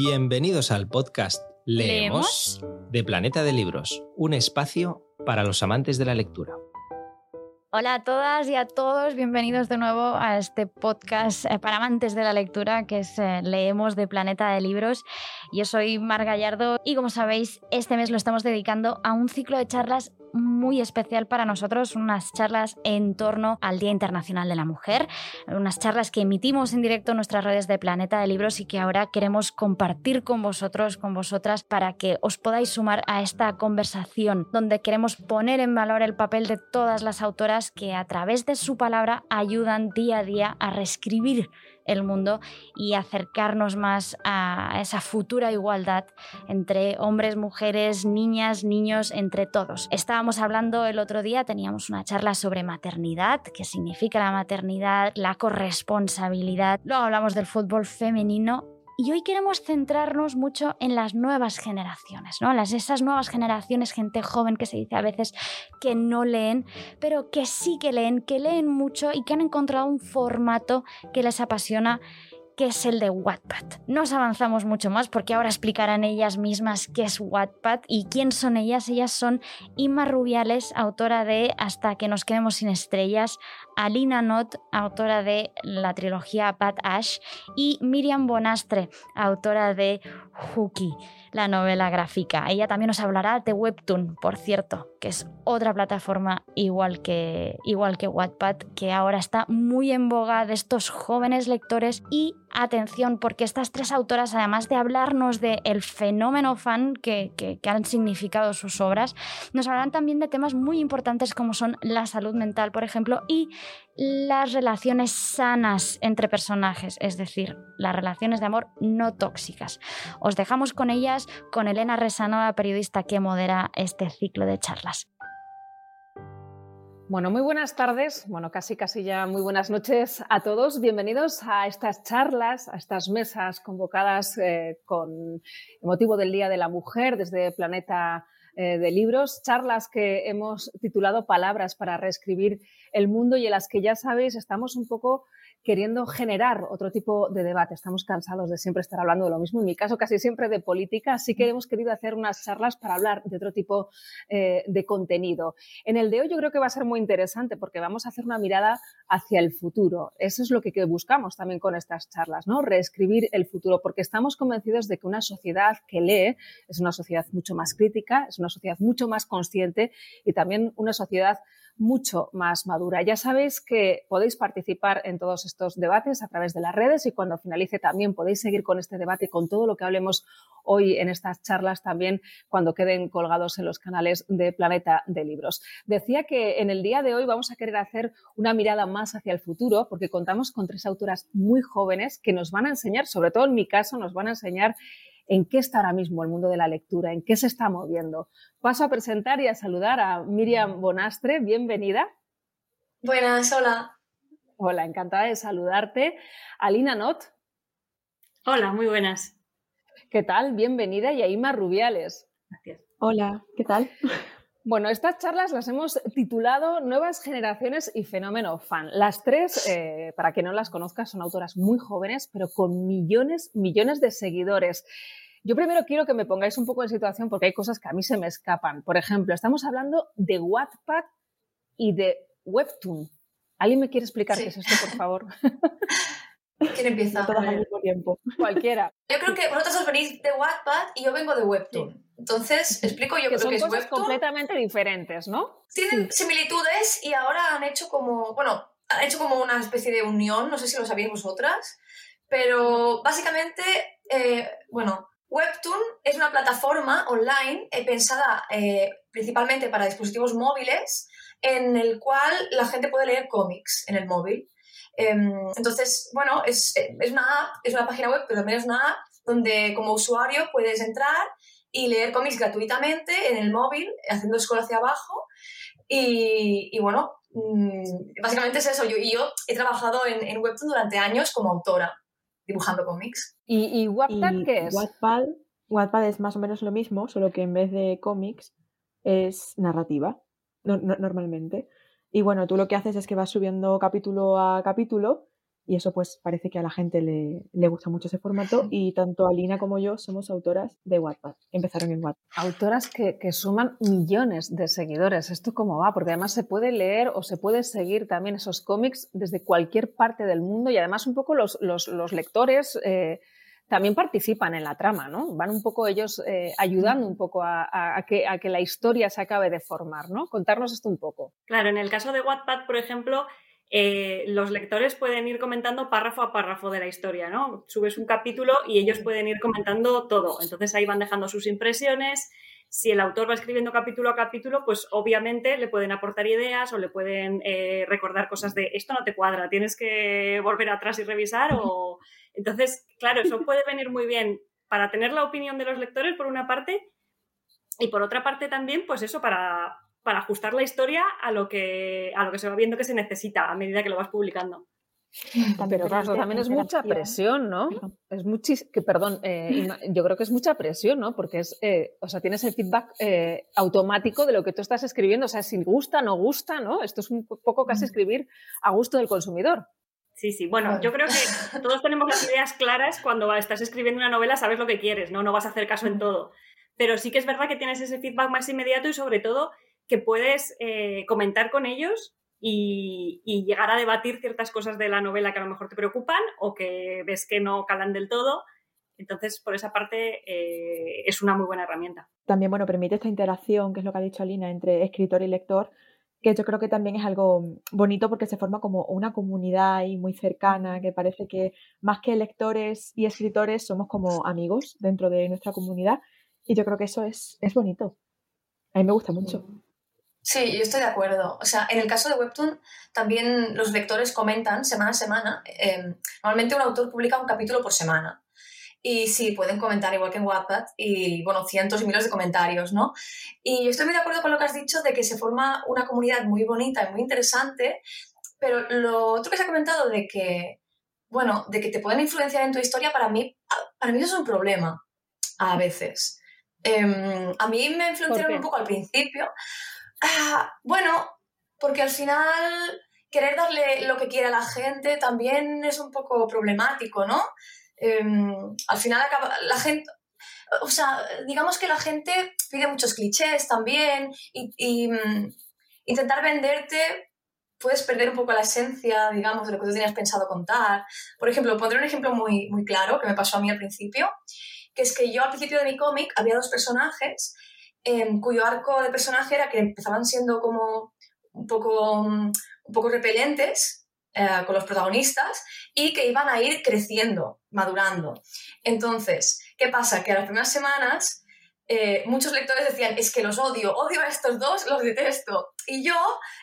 Bienvenidos al podcast Leemos, de Planeta de Libros, un espacio para los amantes de la lectura. Hola a todas y a todos, bienvenidos de nuevo a este podcast eh, para amantes de la lectura que es eh, Leemos de Planeta de Libros. Yo soy Mar Gallardo y como sabéis, este mes lo estamos dedicando a un ciclo de charlas muy especial para nosotros, unas charlas en torno al Día Internacional de la Mujer, unas charlas que emitimos en directo en nuestras redes de Planeta de Libros y que ahora queremos compartir con vosotros, con vosotras, para que os podáis sumar a esta conversación donde queremos poner en valor el papel de todas las autoras que a través de su palabra ayudan día a día a reescribir el mundo y acercarnos más a esa futura igualdad entre hombres, mujeres, niñas, niños, entre todos. Estábamos hablando el otro día, teníamos una charla sobre maternidad, qué significa la maternidad, la corresponsabilidad. Luego hablamos del fútbol femenino y hoy queremos centrarnos mucho en las nuevas generaciones, ¿no? Las, esas nuevas generaciones, gente joven que se dice a veces que no leen, pero que sí que leen, que leen mucho y que han encontrado un formato que les apasiona que es el de Wattpad. No os avanzamos mucho más porque ahora explicarán ellas mismas qué es Wattpad y quién son ellas. Ellas son Inma Rubiales, autora de Hasta que nos quedemos sin estrellas, Alina Not, autora de la trilogía Bad Ash, y Miriam Bonastre, autora de Hooky, la novela gráfica. Ella también nos hablará de Webtoon, por cierto, que es otra plataforma igual que, igual que Wattpad, que ahora está muy en boga de estos jóvenes lectores y atención porque estas tres autoras, además de hablarnos del el fenómeno fan que, que, han significado sus obras, nos hablarán también de temas muy importantes como son la salud mental, por ejemplo, y las relaciones sanas entre personajes, es decir, las relaciones de amor no tóxicas. Os dejamos con ellas, con Elena Resanova, periodista que modera este ciclo de charlas. Bueno, muy buenas tardes, bueno, casi casi ya muy buenas noches a todos. Bienvenidos a estas charlas, a estas mesas convocadas eh, con motivo del Día de la Mujer desde Planeta eh, de Libros, charlas que hemos titulado Palabras para reescribir el mundo y en las que ya sabéis estamos un poco queriendo generar otro tipo de debate. Estamos cansados de siempre estar hablando de lo mismo, en mi caso casi siempre de política, así que hemos querido hacer unas charlas para hablar de otro tipo eh, de contenido. En el de hoy yo creo que va a ser muy interesante porque vamos a hacer una mirada hacia el futuro. Eso es lo que, buscamos también con estas charlas, ¿no? Reescribir el futuro, porque estamos convencidos de que una sociedad que lee es una sociedad mucho más crítica, es una sociedad mucho más consciente y también una sociedad mucho más madura. Ya sabéis que podéis participar en todos estos debates a través de las redes y cuando finalice también podéis seguir con este debate con todo lo que hablemos hoy en estas charlas también cuando queden colgados en los canales de Planeta de Libros. Decía que en el día de hoy vamos a querer hacer una mirada más hacia el futuro porque contamos con tres autoras muy jóvenes que nos van a enseñar, sobre todo en mi caso, nos van a enseñar en qué está ahora mismo el mundo de la lectura, en qué se está moviendo. Paso a presentar y a saludar a Miriam Bonastre. Bienvenida. Buenas, hola. Hola, encantada de saludarte. Alina Not. Hola, muy buenas. ¿Qué tal? Bienvenida. Y a Rubiales. Gracias. Hola, ¿qué tal? Bueno, estas charlas las hemos titulado Nuevas generaciones y fenómeno fan. Las tres, eh, para quien no las conozca, son autoras muy jóvenes, pero con millones, millones de seguidores. Yo primero quiero que me pongáis un poco en situación porque hay cosas que a mí se me escapan. Por ejemplo, estamos hablando de Wattpad y de Webtoon. ¿Alguien me quiere explicar qué es esto, por favor? ¿Quién empieza? Todas al mismo tiempo. Cualquiera. Yo creo que vosotros os venís de Wattpad y yo vengo de Webtoon. Entonces, explico yo que creo que es cosas completamente diferentes, ¿no? Tienen similitudes y ahora han hecho como, bueno, han hecho como una especie de unión, no sé si lo sabéis vosotras, pero básicamente, eh, bueno, Webtoon es una plataforma online eh, pensada eh, principalmente para dispositivos móviles en el cual la gente puede leer cómics en el móvil. Em, entonces, bueno, es, es, una app, es una página web, pero también es una app donde como usuario puedes entrar y leer cómics gratuitamente en el móvil, haciendo scroll hacia abajo. Y, y bueno, mm, básicamente es eso. Yo, y yo he trabajado en, en Webtoon durante años como autora, dibujando cómics. ¿Y, y Wattpad qué es? Wattpad, Wattpad es más o menos lo mismo, solo que en vez de cómics es narrativa, normalmente. Y bueno, tú lo que haces es que vas subiendo capítulo a capítulo y eso pues parece que a la gente le, le, gusta mucho ese formato y tanto Alina como yo somos autoras de Wattpad. Empezaron en Wattpad. Autoras que, que, suman millones de seguidores. ¿Esto cómo va? Porque además se puede leer o se puede seguir también esos cómics desde cualquier parte del mundo y además un poco los, los, los lectores... Eh, también participan en la trama, ¿no? Van un poco ellos eh, ayudando un poco a, a, que, a, que, la historia se acabe de formar, ¿no? Contarnos esto un poco. Claro, en el caso de Wattpad, por ejemplo, eh, los lectores pueden ir comentando párrafo a párrafo de la historia, ¿no? Subes un capítulo y ellos pueden ir comentando todo. Entonces ahí van dejando sus impresiones. Si el autor va escribiendo capítulo a capítulo, pues obviamente le pueden aportar ideas o le pueden eh, recordar cosas de esto no te cuadra, tienes que volver atrás y revisar o... Entonces, claro, eso puede venir muy bien para tener la opinión de los lectores por una parte y por otra parte también, pues eso, para, para ajustar la historia a lo, que, a lo que se va viendo que se necesita a medida que lo vas publicando. Pero claro, también es mucha presión, ¿no? Es muchis que, perdón, eh, yo creo que es mucha presión, ¿no? Porque es, eh, o sea, tienes el feedback eh, automático de lo que tú estás escribiendo, o sea, si gusta, no gusta, ¿no? Esto es un poco casi escribir a gusto del consumidor. Sí, sí. Bueno, yo creo que todos tenemos las ideas claras cuando estás escribiendo una novela, sabes lo que quieres, ¿no? No vas a hacer caso en todo. Pero sí que es verdad que tienes ese feedback más inmediato y sobre todo que puedes eh, comentar con ellos y, y, llegar a debatir ciertas cosas de la novela que a lo mejor te preocupan o que ves que no calan del todo. Entonces, por esa parte, eh, es una muy buena herramienta. También, bueno, permite esta interacción, que es lo que ha dicho Alina, entre escritor y lector, que yo creo que también es algo bonito porque se forma como una comunidad y muy cercana, que parece que más que lectores y escritores somos como amigos dentro de nuestra comunidad y yo creo que eso es, es bonito. A mí me gusta mucho. Sí, yo estoy de acuerdo. O sea, en el caso de Webtoon también los lectores comentan semana a semana. Eh, normalmente un autor publica un capítulo por semana. Y sí, pueden comentar igual que en Wattpad y, bueno, cientos y miles de comentarios, ¿no? Y yo estoy muy de acuerdo con lo que has dicho de que se forma una comunidad muy bonita y muy interesante, pero lo otro que se ha comentado de que, bueno, de que te pueden influenciar en tu historia, para mí, para mí eso es un problema a veces. Eh, a mí me influenciaron un poco al principio. Ah, bueno, porque al final querer darle lo que quiere a la gente también es un poco problemático, ¿no? Em, al final acaba, la gente, o sea, digamos que la gente pide muchos clichés también y, mm, intentar venderte puedes perder un poco la esencia, digamos, de lo que tú tenías pensado contar. Por ejemplo, pondré un ejemplo muy, muy claro que me pasó a mí al principio, que es que yo al principio de mi cómic había dos personajes em, cuyo arco de personaje era que empezaban siendo como un poco, mm, un poco repelentes eh, con los protagonistas y que iban a ir creciendo, madurando. Entonces, ¿qué pasa? Que a las primeras semanas eh, muchos lectores decían, es que los odio, odio a estos dos, los detesto. Y yo,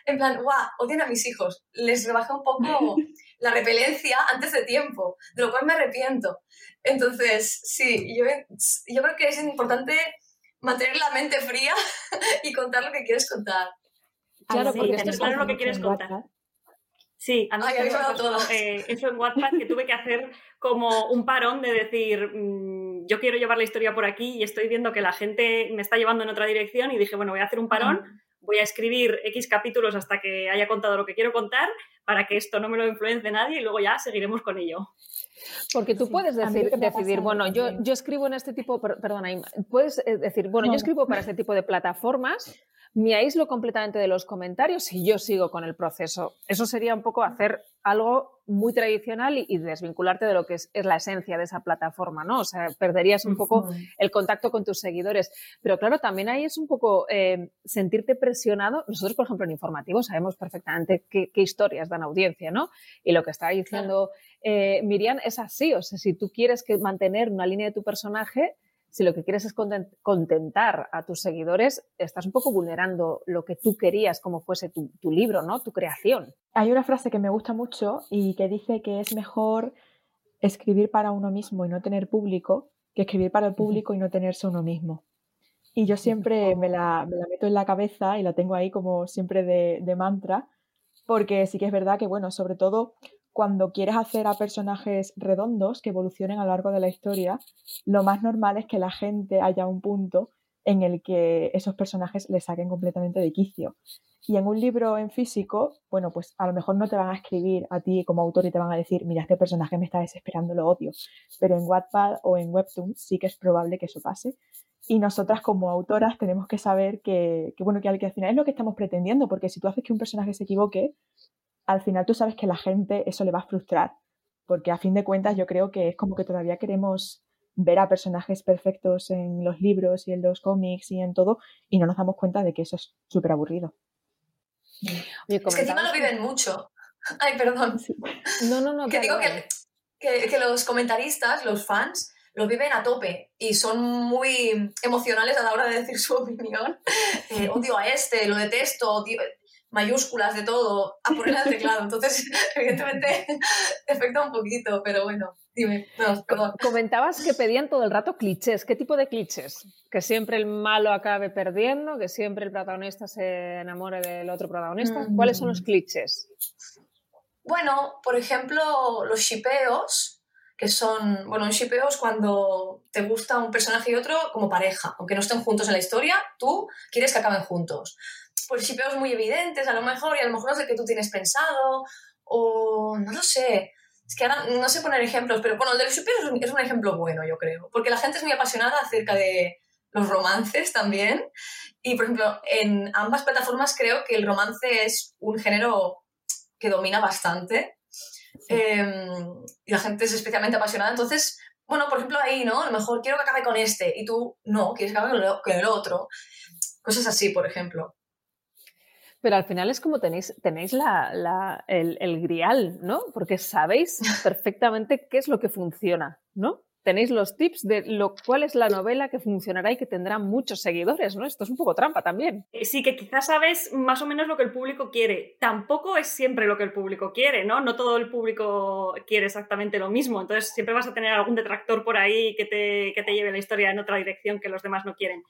en plan, guau, odian a mis hijos. Les rebajé un poco la repelencia antes de tiempo, de lo cual me arrepiento. Entonces, sí, yo, yo creo que es importante mantener la mente fría y contar lo que quieres contar. Claro, porque esto es claro lo que quieres contar. Sí, a todo. Eh, eso en WhatsApp que tuve que hacer como un parón de decir, mm, yo quiero llevar la historia por aquí y estoy viendo que la gente me está llevando en otra dirección y dije, bueno, voy a hacer un parón, voy a escribir X capítulos hasta que haya contado lo que quiero contar para que esto no me lo influencie nadie y luego ya seguiremos con ello. Porque tú puedes decir, decidir, bueno, yo, yo escribo en este tipo, perdona, puedes eh, decir, bueno, yo escribo para este tipo de plataformas, me aíslo completamente de los comentarios y yo sigo con el proceso. Eso sería un poco hacer algo muy tradicional y, desvincularte de lo que es, la esencia de esa plataforma, ¿no? O sea, perderías un poco el contacto con tus seguidores. Pero claro, también ahí es un poco eh, sentirte presionado. Nosotros, por ejemplo, en informativo sabemos perfectamente qué, historias dan audiencia, ¿no? Y lo que está diciendo eh, Miriam es así. O sea, si tú quieres que mantener una línea de tu personaje, si lo que quieres es contentar a tus seguidores, estás un poco vulnerando lo que tú querías como fuese tu, libro, ¿no? Tu creación. Hay una frase que me gusta mucho y que dice que es mejor escribir para uno mismo y no tener público que escribir para el público y no tenerse uno mismo. Y yo siempre me la, meto en la cabeza y la tengo ahí como siempre de, de mantra, porque sí que es verdad que, bueno, sobre todo cuando quieres hacer a personajes redondos que evolucionen a lo largo de la historia, lo más normal es que la gente haya un punto en el que esos personajes le saquen completamente de quicio. Y en un libro en físico, bueno, pues a lo mejor no te van a escribir a ti como autor y te van a decir, mira, este personaje me está desesperando, lo odio. Pero en Wattpad o en Webtoon sí que es probable que eso pase. Y nosotras como autoras tenemos que saber que, bueno, que al, que al final es lo que estamos pretendiendo, porque si tú haces que un personaje se equivoque, al final tú sabes que la gente eso le va a frustrar. Porque a fin de cuentas yo creo que es como que todavía queremos ver a personajes perfectos en los libros y en los cómics y en todo y no nos damos cuenta de que eso es súper aburrido. es que encima lo viven mucho. Ay, perdón. No, no, no. Que digo que, que, que, los comentaristas, los fans, lo viven a tope y son muy emocionales a la hora de decir su opinión. Eh, odio a este, lo detesto, odio mayúsculas de todo, a poner al teclado. Entonces, evidentemente, afecta un poquito, pero bueno. Dime, Comentabas que pedían todo el rato clichés. ¿Qué tipo de clichés? Que siempre el malo acabe perdiendo, que siempre el protagonista se enamore del otro protagonista. ¿Cuáles son los mm. clichés? Bueno, por ejemplo, los shipeos, que son, bueno, un shipeo es cuando te gusta un personaje y otro como pareja, aunque no estén juntos en la historia, tú quieres que acaben juntos. Pues shipeos muy evidentes, a lo mejor, y a lo mejor no es el que tú tienes pensado, o no lo sé es que ahora no sé poner ejemplos, pero bueno, el de los super es un, es un ejemplo bueno, yo creo, porque la gente es muy apasionada acerca de los romances también. Y, por ejemplo, en ambas plataformas creo que el romance es un género que domina bastante. Em, y la gente es especialmente apasionada. Entonces, bueno, por ejemplo, ahí, ¿no? A lo mejor quiero que acabe con este y tú no, quieres que acabe con el otro. Cosas así, por ejemplo. Pero al final es como tenéis, tenéis la, el, el, grial, ¿no? Porque sabéis perfectamente qué es lo que funciona, ¿no? Tenéis los tips de lo cuál es la novela que funcionará y que tendrá muchos seguidores, ¿no? Esto es un poco trampa también. Eh, sí, que quizás sabes más o menos lo que el público quiere. Tampoco es siempre lo que el público quiere, ¿no? No todo el público quiere exactamente lo mismo. Entonces siempre vas a tener algún detractor por ahí que te, que te lleve la historia en otra dirección que los demás no quieren.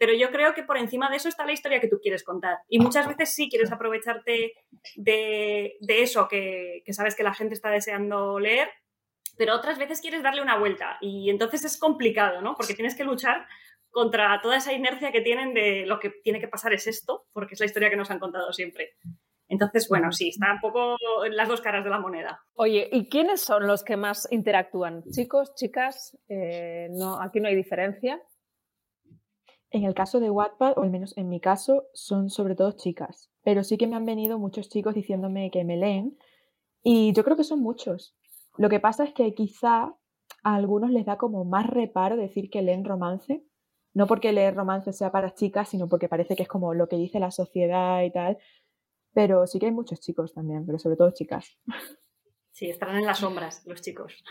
Pero yo creo que por encima de eso está la historia que tú quieres contar. Y muchas veces sí quieres aprovecharte de, eso que, sabes que la gente está deseando leer, pero otras veces quieres darle una vuelta. Y entonces es complicado, ¿no? Porque tienes que luchar contra toda esa inercia que tienen de lo que tiene que pasar es esto, porque es la historia que nos han contado siempre. Entonces, bueno, sí, está un poco en las dos caras de la moneda. Oye, ¿y quiénes son los que más interactúan? ¿Chicos, chicas? Eh, no, aquí no hay diferencia. En el caso de Wattpad, o al menos en mi caso, son sobre todo chicas. Pero sí que me han venido muchos chicos diciéndome que me leen. Y yo creo que son muchos. Lo que pasa es que quizá a algunos les da como más reparo decir que leen romance. No porque leer romance sea para chicas, sino porque parece que es como lo que dice la sociedad y tal. Pero sí que hay muchos chicos también, pero sobre todo chicas. Sí, estarán en las sombras los chicos.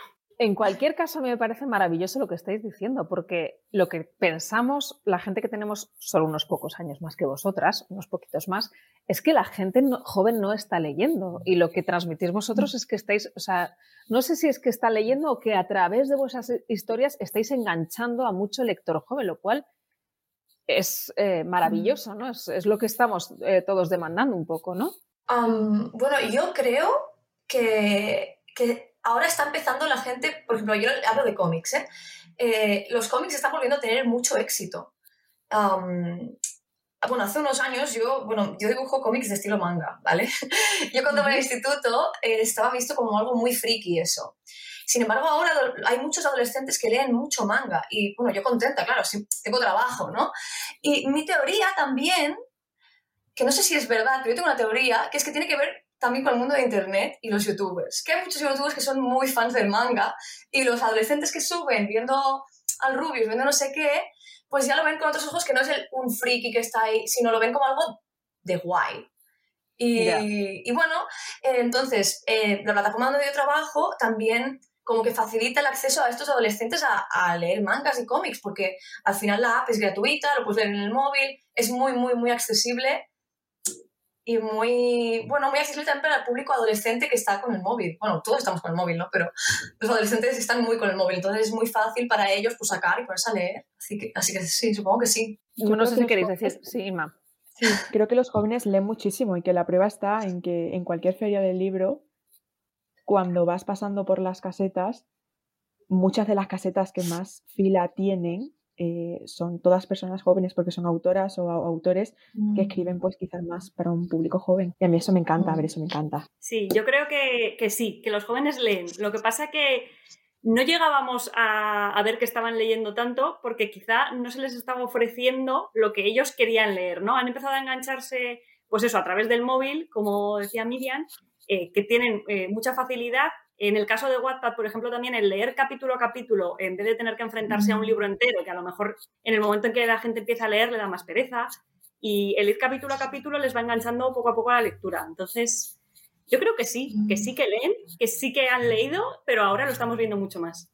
En cualquier caso, me parece maravilloso lo que estáis diciendo, porque lo que pensamos, la gente que tenemos solo unos pocos años más que vosotras, unos poquitos más, es que la gente joven no está leyendo. Y lo que transmitís vosotros es que estáis, o sea, no sé si es que está leyendo o que a través de vuestras historias estáis enganchando a mucho lector joven, lo cual es eh, maravilloso, ¿no? Es, lo que estamos eh, todos demandando un poco, ¿no? bueno, yo creo que, que ahora está empezando la gente, por ejemplo, yo hablo de cómics, ¿eh? ¿eh? los cómics están volviendo a tener mucho éxito. bueno, hace unos años yo, bueno, yo dibujo cómics de estilo manga, ¿vale? yo cuando iba al instituto eh, estaba visto como algo muy friki eso. Sin embargo, ahora hay muchos adolescentes que leen mucho manga y, bueno, yo contenta, claro, tengo trabajo, ¿no? Y mi teoría también, que no sé si es verdad, pero yo tengo una teoría, que es que tiene que ver también con el mundo de Internet y los youtubers. Que hay muchos youtubers que son muy fans del manga y los adolescentes que suben viendo al Rubius, viendo no sé qué, pues ya lo ven con otros ojos que no es el, un friki que está ahí, sino lo ven como algo de guay. Y, y bueno, eh, entonces, eh, la plataforma donde yo trabajo también como que facilita el acceso a estos adolescentes a, a, leer mangas y cómics, porque al final la app es gratuita, lo puedes leer en el móvil, es muy, muy, muy accesible y muy, bueno, muy accesible también para el público adolescente que está con el móvil. Bueno, todos estamos con el móvil, ¿no? Pero los adolescentes están muy con el móvil, entonces es muy fácil para ellos pues, sacar y ponerse a leer. Así que, así que sí, supongo que sí. no sé si queréis decir, sí, Inma. Sí, creo que los jóvenes leen muchísimo y que la prueba está en que en cualquier feria del libro, cuando vas pasando por las casetas, muchas de las casetas que más fila tienen eh, son todas personas jóvenes porque son autoras o autores que Mm. escriben pues quizás más para un público joven. Y a mí eso me encanta, a ver, Mm. eso me encanta. Sí, yo creo que, que sí, que los jóvenes leen. Lo que pasa que no llegábamos a, a ver que estaban leyendo tanto porque quizá no se les estaba ofreciendo lo que ellos querían leer, ¿no? Han empezado a engancharse, pues eso, a través del móvil, como decía Miriam, eh, que tienen eh, mucha facilidad. En el caso de Wattpad, por ejemplo, también el leer capítulo a capítulo, en vez de tener que enfrentarse a un libro entero, que a lo mejor en el momento en que la gente empieza a leer le da más pereza, y el ir capítulo a capítulo les va enganchando poco a poco a la lectura. Entonces, yo creo que sí, que sí que leen, que sí que han leído, pero ahora lo estamos viendo mucho más.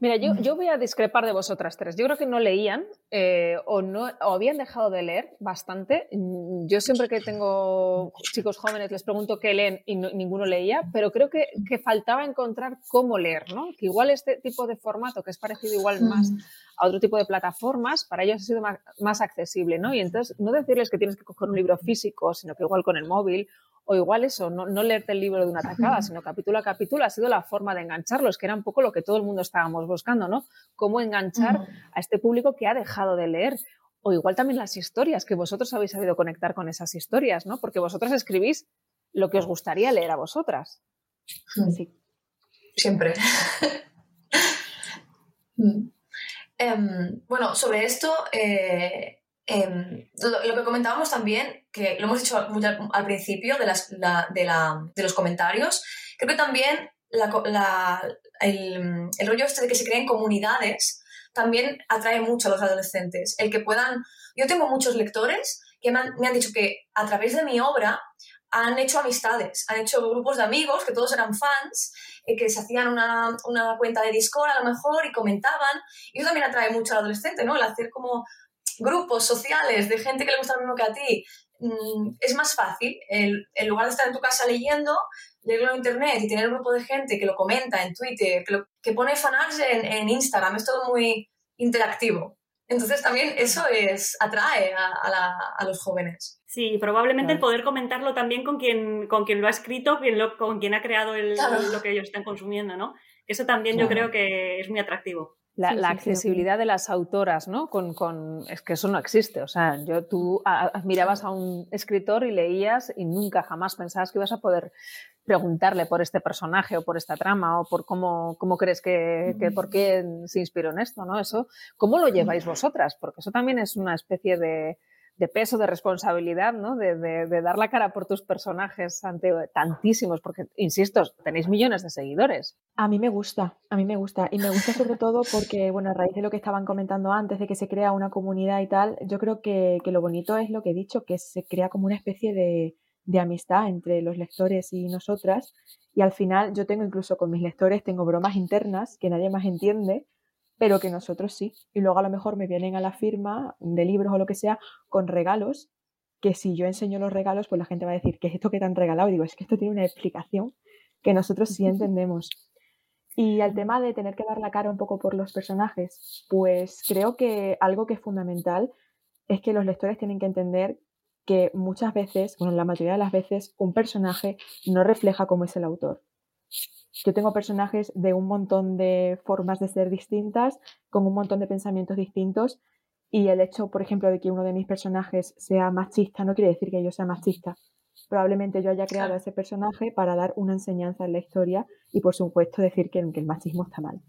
Mira, yo, yo voy a discrepar de vosotras tres. Yo creo que no leían eh, o, no, o habían dejado de leer bastante. Mm, Yo siempre que tengo chicos jóvenes les pregunto qué leen y no- ninguno leía, pero creo que, que faltaba encontrar cómo leer, ¿no? Que igual este tipo de formato, que es parecido igual más Mm. A otro tipo de plataformas, para ellos ha sido más, más accesible, ¿no? Y entonces no decirles que tienes que coger un libro físico, sino que igual con el móvil o igual eso, no, no leerte el libro de una tacada, sino capítulo a capítulo, ha sido la forma de engancharlos, que era un poco lo que todo el mundo estábamos buscando, ¿no? Cómo enganchar a este público que ha dejado de leer. O igual también las historias, que vosotros habéis sabido conectar con esas historias, ¿no? Porque vosotras escribís lo que os gustaría leer a vosotras. Sí. Siempre. Em, bueno, sobre esto, eh, em, lo, que comentábamos también, que lo hemos dicho al, principio de, los comentarios, creo que también el, rollo este de que se creen comunidades también atrae mucho a los adolescentes. El que puedan... Yo tengo muchos lectores que me han dicho que a través de mi obra han hecho amistades, han hecho grupos de amigos que todos eran fans eh, que se hacían una, una cuenta de Discord a lo mejor y comentaban. Y eso también atrae mucho al adolescente, ¿no? El hacer como grupos sociales de gente que le gusta lo mismo que a ti. Mm, es más fácil, en lugar de estar en tu casa leyendo, leerlo en internet y tener un grupo de gente que lo comenta en Twitter, que, lo- que pone fanarts en, en Instagram, es todo muy interactivo. Entonces también eso es, atrae a, a la- a los jóvenes. Sí, probablemente el Claro. poder comentarlo también con quien, con quien lo ha escrito, quien lo- con quien ha creado el- Claro. lo que ellos están consumiendo, ¿no? Eso también yo Claro. creo que es muy atractivo. La, Sí, la sí, sí, accesibilidad de las autoras, ¿no? Con, con- es que eso no existe. O sea, yo tú a- a- mirabas a un escritor y leías y nunca jamás pensabas que ibas a poder preguntarle por este personaje o por esta trama o por cómo, cómo crees que, que por qué se inspiró en esto, ¿no? Eso, ¿cómo lo lleváis vosotras? Porque eso también es una especie de, de peso, de responsabilidad, ¿no? De, de- de dar la cara por tus personajes ante tantísimos, porque, insisto, tenéis millones de seguidores. A mí me gusta, a mí me gusta. Y me gusta sobre todo porque, bueno, a raíz de lo que estaban comentando antes, de que se crea una comunidad y tal, yo creo que, que lo bonito es lo que he dicho, que se crea como una especie de, de amistad entre los lectores y nosotras. Y al final yo tengo incluso con mis lectores, tengo bromas internas que nadie más entiende, pero que nosotros sí. Y luego a lo mejor me vienen a la firma de libros o lo que sea con regalos, que si yo enseño los regalos, pues la gente va a decir, ¿qué es esto que te han regalado? Y digo, es que esto tiene una explicación que nosotros sí entendemos. Y al tema de tener que dar la cara un poco por los personajes, pues creo que algo que es fundamental es que los lectores tienen que entender que muchas veces, bueno, la mayoría de las veces, un personaje no refleja cómo es el autor. Yo tengo personajes de un montón de formas de ser distintas, con un montón de pensamientos distintos, y el hecho, por ejemplo, de que uno de mis personajes sea machista no quiere decir que yo sea machista. Probablemente yo haya creado a ese personaje para dar una enseñanza en la historia y, por supuesto, decir que, que el machismo está mal.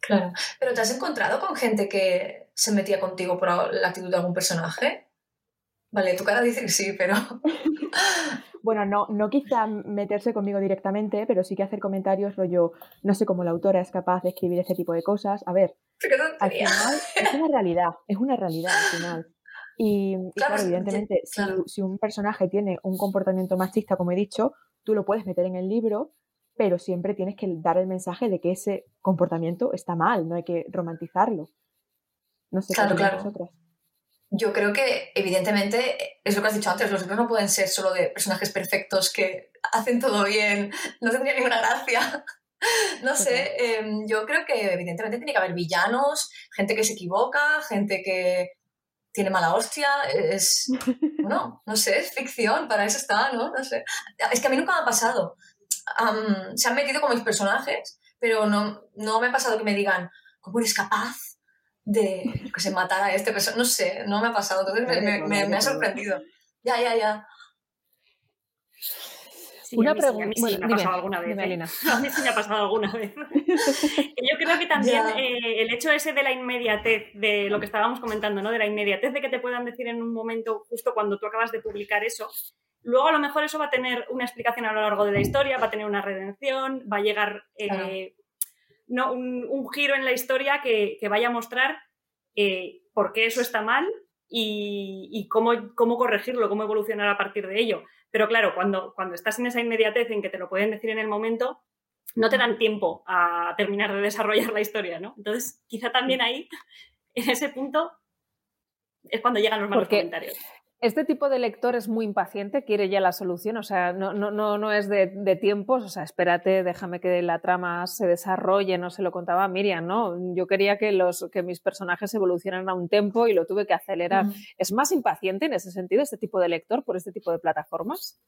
Claro. Pero ¿te has encontrado con gente que se metía contigo por la actitud de algún personaje? Vale, tu cara dice que sí, pero... Bueno, no, no quizá meterse conmigo directamente, pero sí que hacer comentarios rollo, no sé cómo la autora es capaz de escribir este tipo de cosas. A ver, ¿Qué al final es una realidad, es una realidad al final. Y, y Claro, evidentemente, si, claro. si un personaje tiene un comportamiento machista, como he dicho, tú lo puedes meter en el libro, pero siempre tienes que dar el mensaje de que ese comportamiento está mal, no hay que romantizarlo. No sé Claro, qué claro. vosotras. Yo creo que, evidentemente, es lo que has dicho antes, los libros no pueden ser solo de personajes perfectos que hacen todo bien, no tendría ninguna gracia. No sé, em, yo creo que evidentemente tiene que haber villanos, gente que se equivoca, gente que tiene mala hostia, es... Bueno, no sé, es ficción, para eso está, ¿no? No sé. Es que a mí nunca me ha pasado. Am, se han metido con mis personajes, pero no, no me ha pasado que me digan, ¿cómo eres capaz de que se matara a este persona. No sé, no me ha pasado, entonces me, ha sorprendido. Ya, ya, ya. Una pregunta. Sí, me ha pasado alguna vez. ¿eh? A mí sí me ha pasado alguna vez. Yo creo que también eh, el hecho ese de la inmediatez, de lo que estábamos comentando, ¿no? De la inmediatez de que te puedan decir en un momento justo cuando tú acabas de publicar eso, Luego a lo mejor eso va a tener una explicación a lo largo de la historia, va a tener una redención, va a llegar eh, no, un, giro en la historia que, vaya a mostrar eh, por qué eso está mal y, cómo, cómo, corregirlo, cómo evolucionar a partir de ello. Pero claro, cuando, cuando estás en esa inmediatez en que te lo pueden decir en el momento, no te dan tiempo a terminar de desarrollar la historia, ¿no? Entonces, quizá también ahí, en ese punto, es cuando llegan los malos comentarios. Este tipo de lector es muy impaciente, quiere ya la solución, o sea, no, no, no, no es de, tiempos, o sea, espérate, déjame que la trama se desarrolle, no se lo contaba Miriam, ¿no? Yo quería que, los, que mis personajes evolucionaran a un tiempo y lo tuve que acelerar. ¿Es más impaciente en ese sentido este tipo de lector por este tipo de plataformas?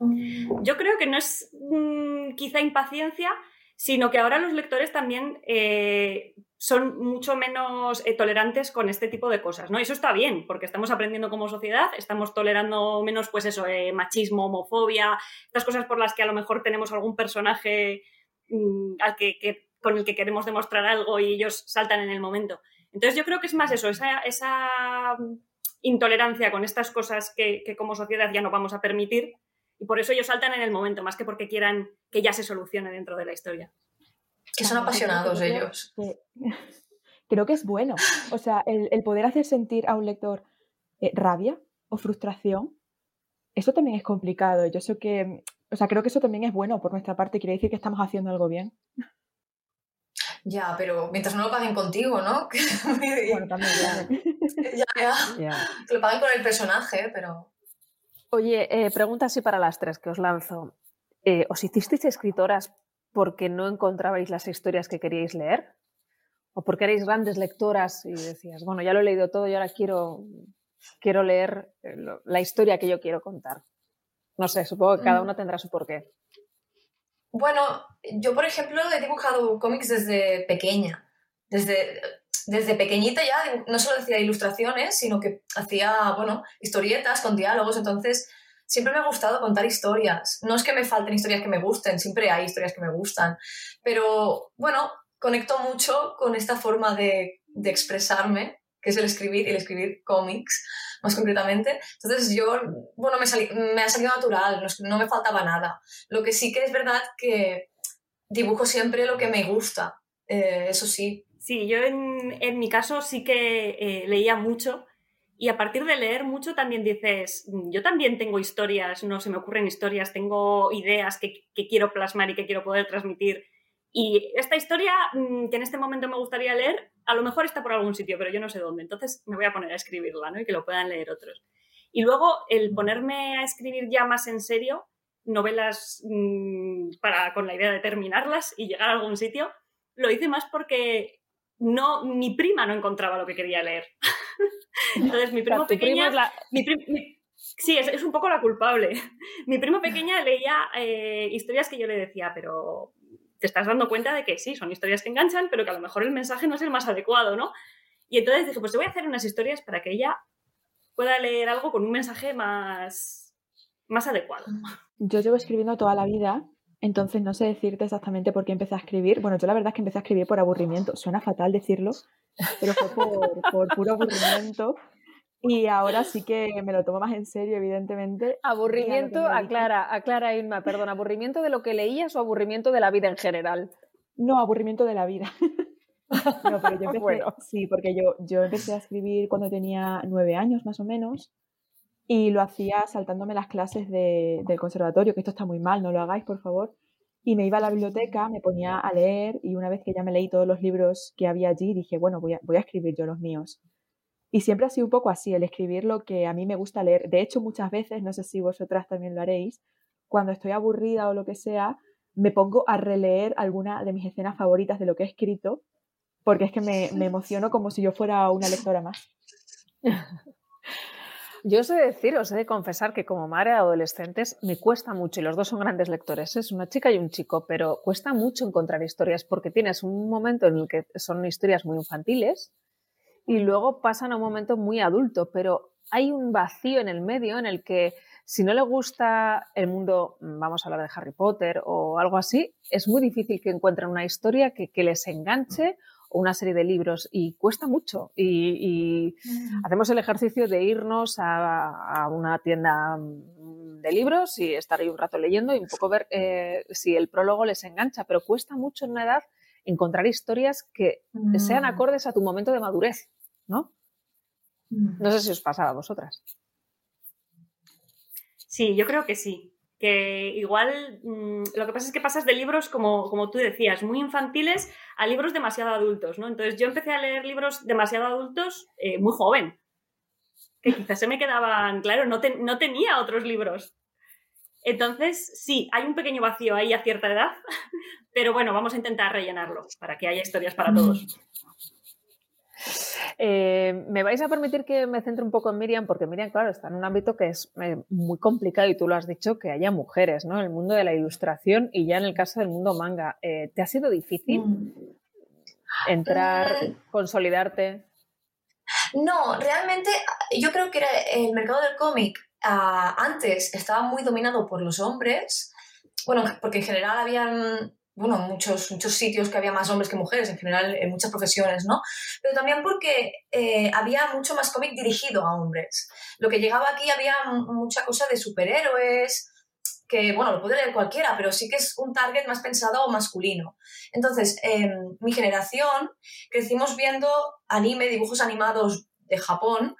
Yo creo que no es mm, quizá impaciencia, sino que ahora los lectores también eh, son mucho menos eh, tolerantes con este tipo de cosas, ¿no? eso está bien, porque estamos aprendiendo como sociedad, estamos tolerando menos, pues eso, eh, machismo, homofobia, estas cosas por las que a lo mejor tenemos algún personaje mm, al que, con el que queremos demostrar algo y ellos saltan en el momento. Entonces yo creo que es más eso, esa, esa intolerancia con estas cosas que, que como sociedad ya no vamos a permitir y por eso ellos saltan en el momento, más que porque quieran que ya se solucione dentro de la historia. Que son apasionados ellos. creo que es bueno. O sea, el, poder hacer sentir a un lector eh, rabia o frustración, eso también es complicado. Yo sé que, o sea, creo que eso también es bueno por nuestra parte, quiere decir que estamos haciendo algo bien. Ya, pero mientras no lo paguen contigo, ¿no? bueno, también, ya, ya. Que lo paguen con el personaje, pero... Oye, eh, pregunta así para las tres que os lanzo. Eh, ¿Os hicisteis escritoras porque no encontrabais las historias que queríais leer? ¿O porque erais grandes lectoras y decías, bueno, ya lo he leído todo y ahora quiero, quiero leer eh, la historia que yo quiero contar? No sé, supongo que cada mm. uno tendrá su porqué. Bueno, yo por ejemplo he dibujado cómics desde pequeña. Desde, desde pequeñita ya no solo hacía ilustraciones, sino que hacía, bueno, historietas con diálogos. Entonces, siempre me ha gustado contar historias. No es que me falten historias que me gusten, siempre hay historias que me gustan, pero bueno, conecto mucho con esta forma de, de expresarme, que es el escribir y el escribir cómics, más concretamente. Entonces yo, bueno, me, me ha salido natural, no, me faltaba nada. Lo que sí que es verdad que dibujo siempre lo que me gusta, eh, eso sí. Sí, yo en, en mi caso sí que eh, leía mucho y a partir de leer mucho también dices, mm, yo también tengo historias, no se me ocurren historias, tengo ideas que, quiero plasmar y que quiero poder transmitir. Y esta historia mm, que en este momento me gustaría leer, a lo mejor está por algún sitio, pero yo no sé dónde. Entonces me voy a poner a escribirla, ¿no? Y que lo puedan leer otros. Y luego el ponerme a escribir ya más en serio novelas mm, para, con la idea de terminarlas y llegar a algún sitio, lo hice más porque no, mi prima no encontraba lo que quería leer. Entonces, mi primo pequeña. sí, es, un poco la culpable. Mi primo pequeña leía eh, historias que yo le decía, pero te estás dando cuenta de que sí, son historias que enganchan, pero que a lo mejor el mensaje no es el más adecuado, ¿no? Y entonces dije, pues te voy a hacer unas historias para que ella pueda leer algo con un mensaje más, más adecuado. Yo llevo escribiendo toda la vida entonces no sé decirte exactamente por qué empecé a escribir. Bueno, yo la verdad es que empecé a escribir por aburrimiento. Suena fatal decirlo, pero fue por, puro aburrimiento. Y ahora sí que me lo tomo más en serio, evidentemente. Aburrimiento, aclara, aclara Irma, perdón, ¿aburrimiento de lo que leías o aburrimiento de la vida en general? No, aburrimiento de la vida. no, pero yo empecé, sí, porque yo, yo empecé a escribir cuando tenía nueve años más o menos y lo hacía saltándome las clases de, del conservatorio, que esto está muy mal, no lo hagáis, por favor. Y me iba a la biblioteca, me ponía a leer y una vez que ya me leí todos los libros que había allí, dije, bueno, voy a, voy a escribir yo los míos. Y siempre ha sido un poco así, el escribir lo que a mí me gusta leer. De hecho, muchas veces, no sé si vosotras también lo haréis, cuando estoy aburrida o lo que sea, me pongo a releer alguna de mis escenas favoritas de lo que he escrito, porque es que me, me emociono como si yo fuera una lectora más. Yo os he de decir, os he de confesar que como madre de adolescentes me cuesta mucho, y los dos son grandes lectores, es una chica y un chico, pero cuesta mucho encontrar historias porque tienes un momento en el que son historias muy infantiles y luego pasan a un momento muy adulto, pero hay un vacío en el medio en el que si no le gusta el mundo, vamos a hablar de Harry Potter o algo así, es muy difícil que encuentren una historia que, les enganche una serie de libros y cuesta mucho. Y, mm. hacemos el ejercicio de irnos a, una tienda de libros y estar ahí un rato leyendo y un poco ver eh, si el prólogo les engancha, pero cuesta mucho en una edad encontrar historias que sean mm. acordes a tu momento de madurez, ¿no? Mm. No sé si os pasa a vosotras. Sí, yo creo que sí. Que igual mm, lo que pasa es que pasas de libros, como, como tú decías, muy infantiles a libros demasiado adultos, ¿no? Entonces yo empecé a leer libros demasiado adultos eh, muy joven, que quizás se me quedaban, claro, no, no tenía otros libros. Entonces, sí, hay un pequeño vacío ahí a cierta edad, pero bueno, vamos a intentar rellenarlo para que haya historias para todos. Eh, me vais a permitir que me centre un poco en Miriam, porque Miriam, claro, está en un ámbito que es eh, muy complicado y tú lo has dicho, que haya mujeres, ¿no? En el mundo de la ilustración y ya en el caso del mundo manga. Eh, ¿Te ha sido difícil mm. entrar, consolidarte? No, realmente yo creo que el mercado del cómic ah, antes estaba muy dominado por los hombres. Bueno, porque en general habían bueno, muchos, muchos sitios que había más hombres que mujeres, en general en muchas profesiones, ¿no? Pero también porque eh, había mucho más cómic dirigido a hombres. Lo que llegaba aquí había mucha cosa de superhéroes, que, bueno, lo puede leer cualquiera, pero sí que es un target más pensado masculino. Entonces, en mi generación crecimos viendo anime, dibujos animados de Japón,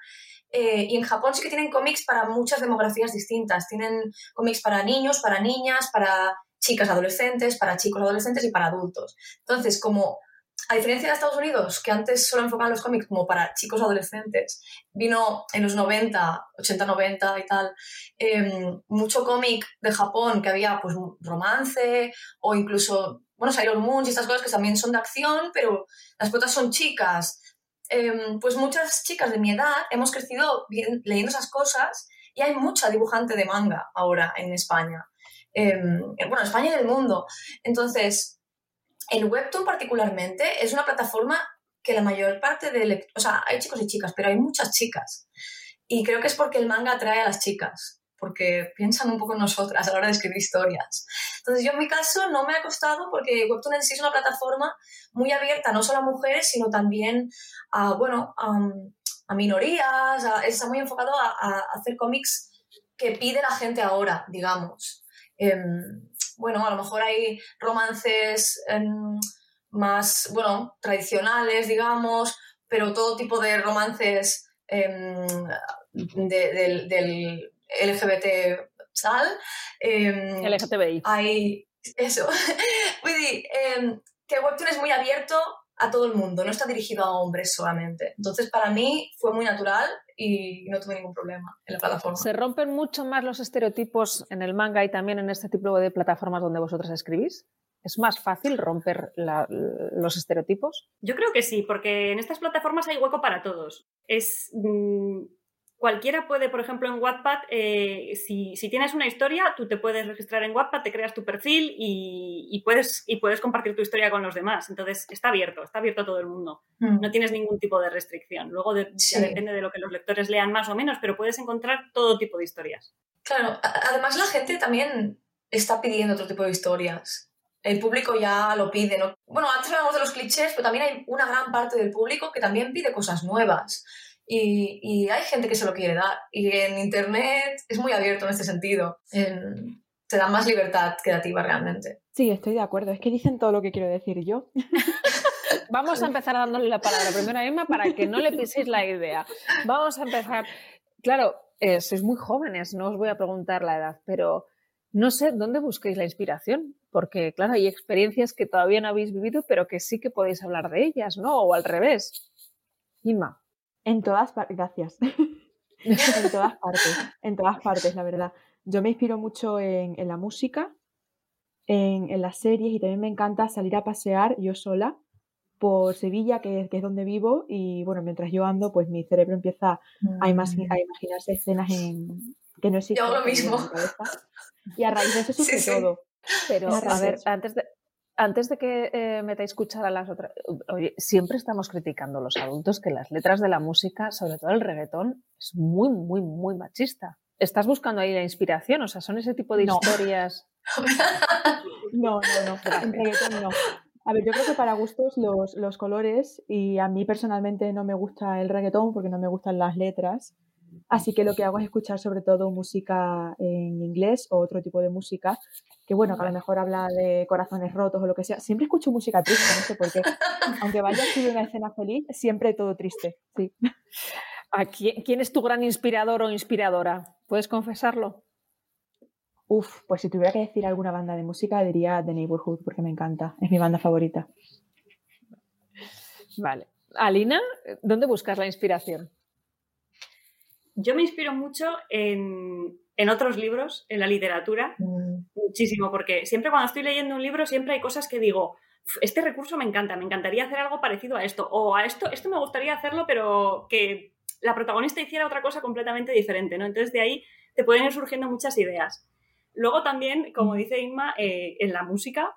eh, y en Japón sí que tienen cómics para muchas demografías distintas. Tienen cómics para niños, para niñas, para chicas adolescentes, para chicos adolescentes y para adultos. Entonces, como a diferencia de Estados Unidos, que antes solo enfocaban los cómics como para chicos adolescentes, vino en los 90, 80, 90 y tal, em, mucho cómic de Japón que había pues romance o incluso, bueno, Sailor Moon y estas cosas que también son de acción, pero las protas son chicas. Em, pues muchas chicas de mi edad hemos crecido leyendo esas cosas y hay mucha dibujante de manga ahora en España. Em, bueno, España y el mundo. Entonces, el Webtoon particularmente es una plataforma que la mayor parte de... O sea, hay chicos y chicas, pero hay muchas chicas. Y creo que es porque el manga atrae a las chicas, porque piensan un poco en nosotras a la hora de escribir historias. Entonces, yo en mi caso no me ha costado porque Webtoon en sí es una plataforma muy abierta, no solo a mujeres, sino también a, bueno, a, minorías, está muy enfocado a, a hacer cómics que pide la gente ahora, digamos. Em, bueno, a lo mejor hay romances em, más, bueno, tradicionales, digamos, pero todo tipo de romances em, del, del, LGBT tal. LGTBI. Hay eso. que Webtoon es muy abierto a todo el mundo, no está dirigido a hombres solamente. Entonces, para mí fue muy natural y no tuve ningún problema en la plataforma. ¿Se rompen mucho más los estereotipos en el manga y también en este tipo de plataformas donde vosotros escribís? ¿Es más fácil romper los estereotipos? Yo creo que sí, porque en estas plataformas hay hueco para todos. Es, mm, cualquiera puede, por ejemplo, en Wattpad, eh, si, tienes una historia, tú te puedes registrar en Wattpad, te creas tu perfil y, puedes, y puedes compartir tu historia con los demás. Entonces, está abierto, está abierto a todo el mundo. Mm. No tienes ningún tipo de restricción. Luego ya depende de lo que los lectores lean más o menos, pero puedes encontrar todo tipo de historias. Claro, además la gente también está pidiendo otro tipo de historias. El público ya lo pide. ¿no? Bueno, antes hablamos de los clichés, pero también hay una gran parte del público que también pide cosas nuevas. Y, hay gente que se lo quiere dar. Y en Internet es muy abierto en este sentido. te da más libertad creativa realmente. Sí, estoy de acuerdo. Es que dicen todo lo que quiero decir yo. Vamos a empezar dándole la palabra primero a Emma para que no le piséis la idea. Vamos a empezar. Claro, eh, sois muy jóvenes, no os voy a preguntar la edad, pero no sé dónde busquéis la inspiración, porque claro, hay experiencias que todavía no habéis vivido, pero que sí que podéis hablar de ellas, ¿no? O al revés. Inma. En todas partes, gracias. en todas partes, en todas partes, la verdad. Yo me inspiro mucho en, la música, en, las series y también me encanta salir a pasear yo sola por Sevilla, que, es donde vivo, y bueno, mientras yo ando, pues mi cerebro empieza a, a imaginarse escenas en, que no existen. Yo lo mismo. Y a raíz de eso sucede todo. Pero, a ver, antes de, antes de que eh, metáis escuchar a las otras, oye, siempre estamos criticando los adultos que las letras de la música, sobre todo el reggaetón, es muy, muy, muy machista. ¿Estás buscando ahí la inspiración? O sea, son ese tipo de historias. no, no, no. En reggaetón no. A ver, yo creo que para gustos los, los, colores y a mí personalmente no me gusta el reggaetón porque no me gustan las letras. Así que lo que hago es escuchar sobre todo música en inglés o otro tipo de música, que bueno, que a lo mejor habla de corazones rotos o lo que sea. Siempre escucho música triste, no sé por qué. Aunque vaya a una escena feliz, siempre todo triste, sí. quién, es tu gran inspirador o inspiradora? ¿Puedes confesarlo? Uf, pues si tuviera que decir alguna banda de música, diría The Neighborhood, porque me encanta. Es mi banda favorita. Vale. Alina, ¿dónde buscas la inspiración? Yo me inspiro mucho en, otros libros, en la literatura, mm. muchísimo, porque siempre cuando estoy leyendo un libro, siempre hay cosas que digo, este recurso me encanta, me encantaría hacer algo parecido a esto, o a esto, esto me gustaría hacerlo, pero que la protagonista hiciera otra cosa completamente diferente, ¿no? Entonces de ahí te pueden ir surgiendo muchas ideas. Luego también, como mm. dice Inma, eh, en la música,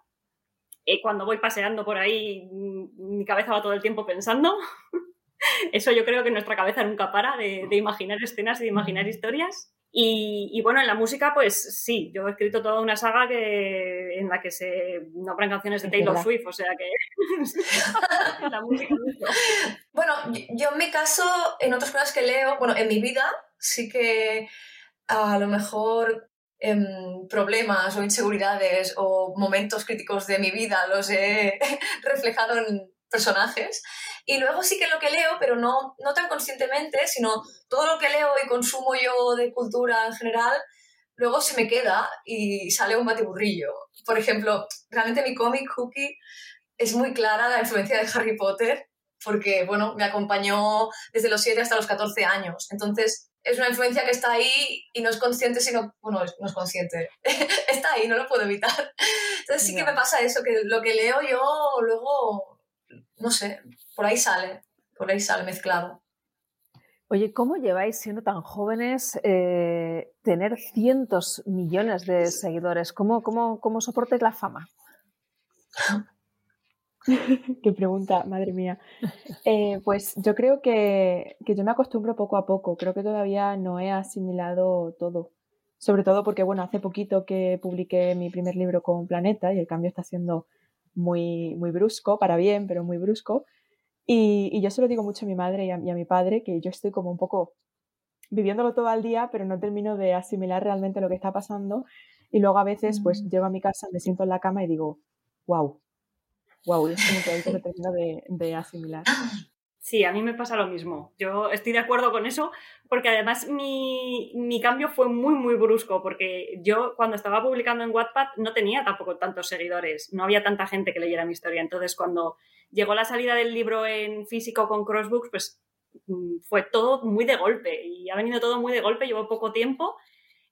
eh, cuando voy paseando por ahí, mm, mi cabeza va todo el tiempo pensando. Eso yo creo que nuestra cabeza nunca para de, imaginar escenas y de imaginar historias. Y, bueno, en la música, pues sí, yo he escrito toda una saga que, en la que se nombran canciones de Taylor Swift, o sea que la música. Bueno, yo en mi caso, en otras cosas que leo, bueno, en mi vida sí que a lo mejor Em, problemas o inseguridades o momentos críticos de mi vida los he reflejado en personajes. Y luego sí que lo que leo, pero no, no tan conscientemente, sino todo lo que leo y consumo yo de cultura en general, luego se me queda y sale un batiburrillo. Por ejemplo, realmente mi cómic, Cookie, es muy clara la influencia de Harry Potter, porque, bueno, me acompañó desde los 7 hasta los 14 años. Entonces, es una influencia que está ahí y no es consciente, sino, bueno, no es consciente, está ahí, no lo puedo evitar. Entonces sí que me pasa eso, que lo que leo yo luego, no sé, por ahí sale, por ahí sale mezclado. Oye, ¿cómo lleváis siendo tan jóvenes eh, tener cientos millones de seguidores? ¿Cómo, cómo, cómo soportáis la fama? Qué pregunta, madre mía. Eh, pues yo creo que, yo me acostumbro poco a poco. Creo que todavía no he asimilado todo. Sobre todo porque, bueno, hace poquito que publiqué mi primer libro con Planeta y el cambio está siendo muy, muy brusco, para bien, pero muy brusco. Y, yo se lo digo mucho a mi madre y a, mi padre, que yo estoy como un poco viviéndolo todo al día, pero no termino de asimilar realmente lo que está pasando. Y luego a veces, pues mm. llego a mi casa, me siento en la cama y digo, wow, wow, es como que ahí se termina de, de asimilar. Sí, a mí me pasa lo mismo. Yo estoy de acuerdo con eso, porque además mi, mi, cambio fue muy, muy brusco, porque yo cuando estaba publicando en Wattpad no tenía tampoco tantos seguidores, no había tanta gente que leyera mi historia. Entonces, cuando llegó la salida del libro en físico con Crossbooks, pues mm, fue todo muy de golpe y ha venido todo muy de golpe, llevo poco tiempo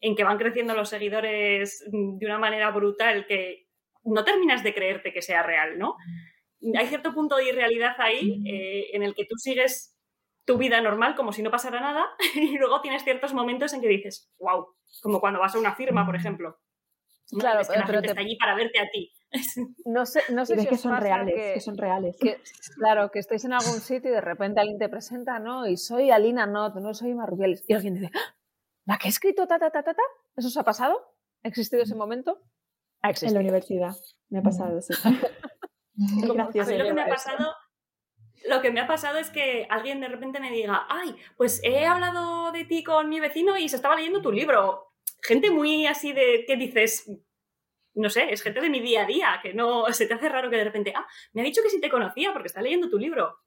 en que van creciendo los seguidores mm, de una manera brutal que no terminas de creerte que sea real, ¿no? Hay cierto punto de irrealidad ahí eh, en el que tú sigues tu vida normal como si no pasara nada y luego tienes ciertos momentos en que dices, wow, como cuando vas a una firma, por ejemplo. Claro, que la pero gente está allí para verte a ti. No sé, no sé si que son reales, que, son reales. claro, que estéis en algún sitio y de repente alguien te presenta, ¿no? Y soy Alina no, no soy Marrubiales. Y alguien dice. ¿la que he escrito ta, ta, ta, ta, ta? ¿Eso os ha pasado? ¿Ha existido ese momento? en la universidad. Me ha pasado, sí. lo que me ha pasado lo que me ha pasado es que alguien de repente me diga, ay, pues he hablado de ti con mi vecino y se estaba leyendo tu libro. Gente muy así de, ¿qué dices? No sé, es gente de mi día a día, que no, se te hace raro que de repente, ah, me ha dicho que sí te conocía porque está leyendo tu libro.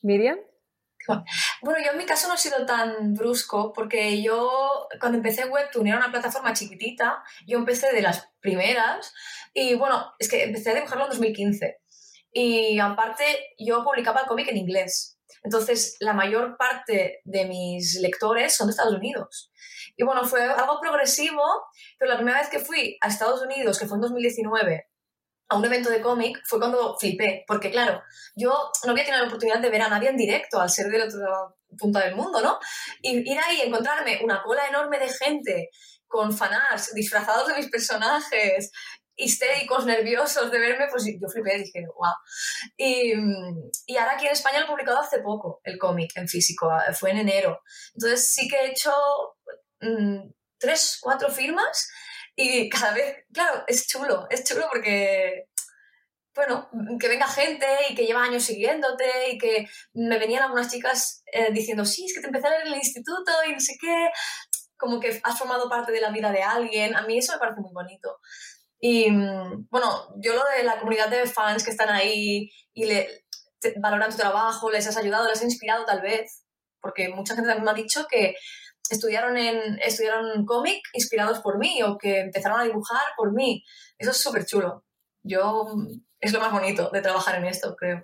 Miriam. Bueno, yo en mi caso no he sido tan brusco porque yo cuando empecé Webtoon era una plataforma chiquitita, yo empecé de las primeras y bueno, es que empecé a dibujarlo en 2015 y aparte yo publicaba el cómic en inglés. Entonces la mayor parte de mis lectores son de Estados Unidos. Y bueno, fue algo progresivo, pero la primera vez que fui a Estados Unidos, que fue en 2019, a un evento de cómic fue cuando flipé, porque claro, yo no había tenido la oportunidad de ver a nadie en directo al ser del otro punto del mundo, ¿no? Y ir ahí encontrarme una cola enorme de gente con fanarts disfrazados de mis personajes, histéricos, nerviosos de verme, pues yo flipé, dije, wow. Y, y ahora aquí en España lo he publicado hace poco, el cómic en físico, fue en enero. Entonces sí que he hecho mm, tres, cuatro firmas y cada vez, claro, es chulo, es chulo porque, bueno, que venga gente y que lleva años siguiéndote y que me venían algunas chicas eh, diciendo, sí, es que te empecé en el instituto y no sé qué, como que has formado parte de la vida de alguien. A mí eso me parece muy bonito. Y bueno, yo lo de la comunidad de fans que están ahí y le, valoran tu trabajo, les has ayudado, les has inspirado tal vez, porque mucha gente también me ha dicho que estudiaron, en, estudiaron cómic inspirados por mí o que empezaron a dibujar por mí. Eso es súper chulo. Yo es lo más bonito de trabajar en esto, creo.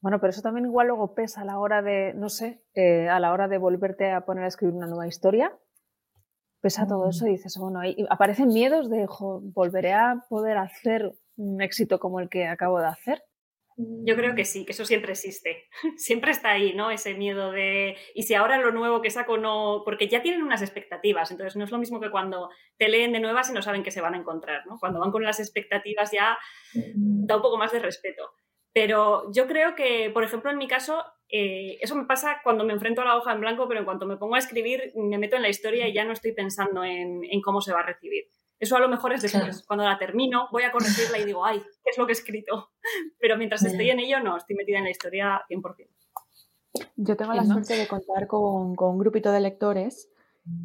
Bueno, pero eso también igual luego pesa a la hora de, no sé, eh, a la hora de volverte a poner a escribir una nueva historia. Pesa todo eso y dices, bueno, ahí aparecen miedos de, volveré a poder hacer un éxito como el que acabo de hacer. Yo creo que sí, que eso siempre existe. Siempre está ahí, ¿no? Ese miedo de. Y si ahora lo nuevo que saco no. Porque ya tienen unas expectativas. Entonces no es lo mismo que cuando te leen de nuevas y no saben qué se van a encontrar, ¿no? Cuando van con las expectativas ya da un poco más de respeto. Pero yo creo que, por ejemplo, en mi caso, eh, eso me pasa cuando me enfrento a la hoja en blanco, pero en cuanto me pongo a escribir, me meto en la historia y ya no estoy pensando en cómo se va a recibir. Eso a lo mejor es después. Cuando la termino, voy a corregirla y digo, ay, ¿qué es lo que he escrito? Pero mientras estoy en ello, no, estoy metida en la historia 100%. Yo tengo la suerte de contar con, con, un grupito de lectores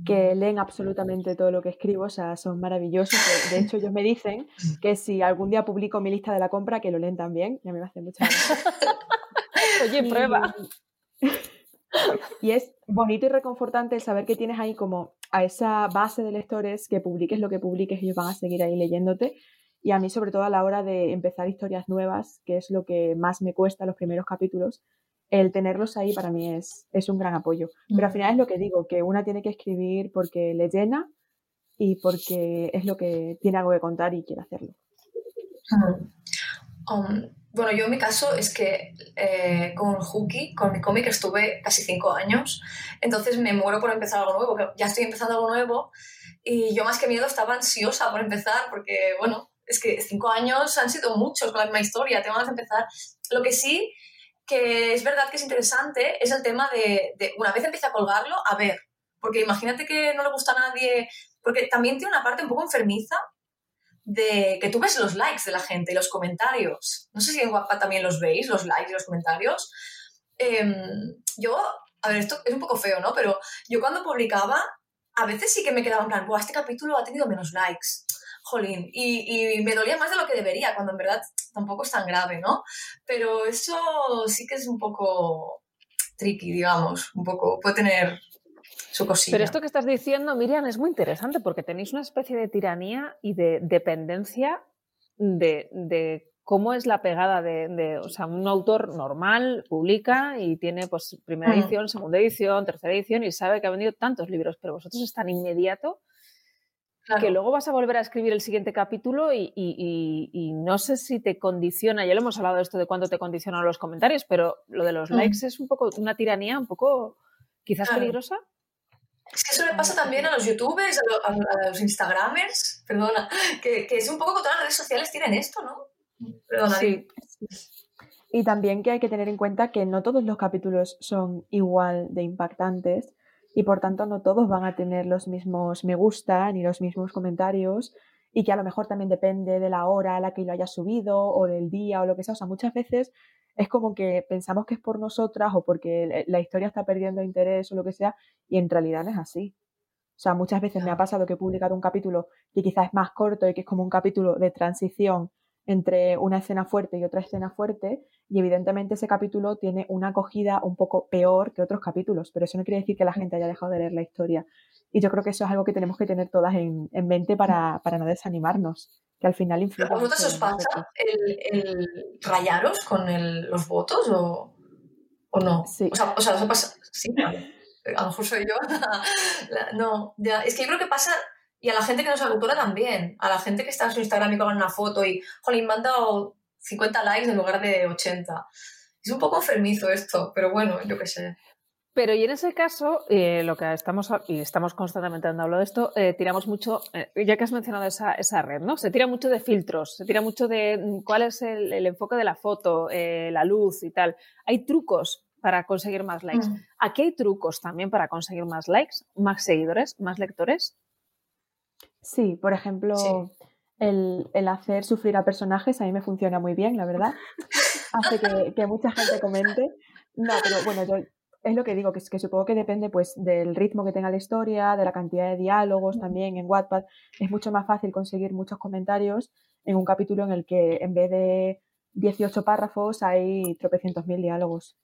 que leen absolutamente todo lo que escribo, o sea, son maravillosos. De hecho, ellos me dicen que si algún día publico mi lista de la compra, que lo leen también, y a mí me hace mucha gracia. Oye, prueba. Y es bonito y reconfortante el saber que tienes ahí como a esa base de lectores que publiques lo que publiques, ellos van a seguir ahí leyéndote. Y a mí, sobre todo a la hora de empezar historias nuevas, que es lo que más me cuesta los primeros capítulos, el tenerlos ahí para mí es, es un gran apoyo. Pero al final es lo que digo, que una tiene que escribir porque le llena y porque es lo que tiene algo que contar y quiere hacerlo. Um, bueno, yo en mi caso es que eh, con Hooky, con mi cómic, estuve casi cinco años, entonces me muero por empezar algo nuevo, ya estoy empezando algo nuevo. Y yo más que miedo estaba ansiosa por empezar porque, bueno, es que cinco años han sido muchos con la misma historia, tengo ganas de empezar. Lo que sí que es verdad que es interesante es el tema de, de una vez empieza a colgarlo, a ver, porque imagínate que no le gusta a nadie, porque también tiene una parte un poco enfermiza de que tú ves los likes de la gente y los comentarios. No sé si en Guapa también los veis, los likes y los comentarios. Em, yo, a ver, esto es un poco feo, ¿no? Pero yo cuando publicaba, a veces sí que me quedaba en plan, Buah, este capítulo ha tenido menos likes. Jolín, y, y, me dolía más de lo que debería, cuando en verdad tampoco es tan grave, ¿no? Pero eso sí que es un poco tricky, digamos, un poco, puede tener pero esto que estás diciendo, Miriam, es muy interesante porque tenéis una especie de tiranía y de dependencia de, cómo es la pegada de, o sea, un autor normal publica y tiene pues primera mm. edición, segunda edición, tercera edición y sabe que ha vendido tantos libros, pero vosotros es tan inmediato que luego vas a volver a escribir el siguiente capítulo y, no sé si te condiciona, ya lo hemos hablado de esto de cuánto te condicionan los comentarios, pero lo de los mm. likes es un poco una tiranía un poco quizás peligrosa. Es que eso le pasa también a los youtubers, a, los instagramers, perdona, que, es un poco que todas las redes sociales tienen esto, ¿no? Perdona. Sí. Y también que hay que tener en cuenta que no todos los capítulos son igual de impactantes y por tanto no todos van a tener los mismos me gusta ni los mismos comentarios y que a lo mejor también depende de la hora a la que lo hayas subido o del día o lo que sea. O sea, muchas veces es como que pensamos que es por nosotras o porque la historia está perdiendo interés o lo que sea, y en realidad no es así. O sea, muchas veces me ha pasado que he publicado un capítulo que quizás es más corto y que es como un capítulo de transición entre una escena fuerte y otra escena fuerte, y evidentemente ese capítulo tiene una acogida un poco peor que otros capítulos, pero eso no quiere decir que la gente haya dejado de leer la historia. Y yo creo que eso es algo que tenemos que tener todas en, mente para, para no desanimarnos que al final influye. ¿A vosotros os pasa el, rayaros con los votos o, o, no? Sí. O sea, o sea pasa? Sí, a lo mejor soy yo. no, ya. Es que yo creo que pasa Y a la gente que no es autora también. A la gente que está en su Instagram y con una foto y, jolín, me han dado 50 likes en lugar de 80. Es un poco enfermizo esto, pero bueno, yo qué sé. Pero y en ese caso, eh, lo que estamos, y estamos constantemente hablando de esto, eh, tiramos mucho, eh, ya que has mencionado esa, esa, red, ¿no? Se tira mucho de filtros, se tira mucho de mm, cuál es el, el enfoque de la foto, la luz y tal. Hay trucos para conseguir más likes. Mm. ¿Aquí hay trucos también para conseguir más likes, más seguidores, más lectores? Sí, por ejemplo, El, el, hacer sufrir a personajes a mí me funciona muy bien, la verdad. Hace que, que mucha gente comente. No, pero bueno, yo es lo que digo, que, es que supongo que depende pues del ritmo que tenga la historia, de la cantidad de diálogos también en Wattpad. Es mucho más fácil conseguir muchos comentarios en un capítulo en el que en vez de 18 párrafos hay tropecientos mil diálogos.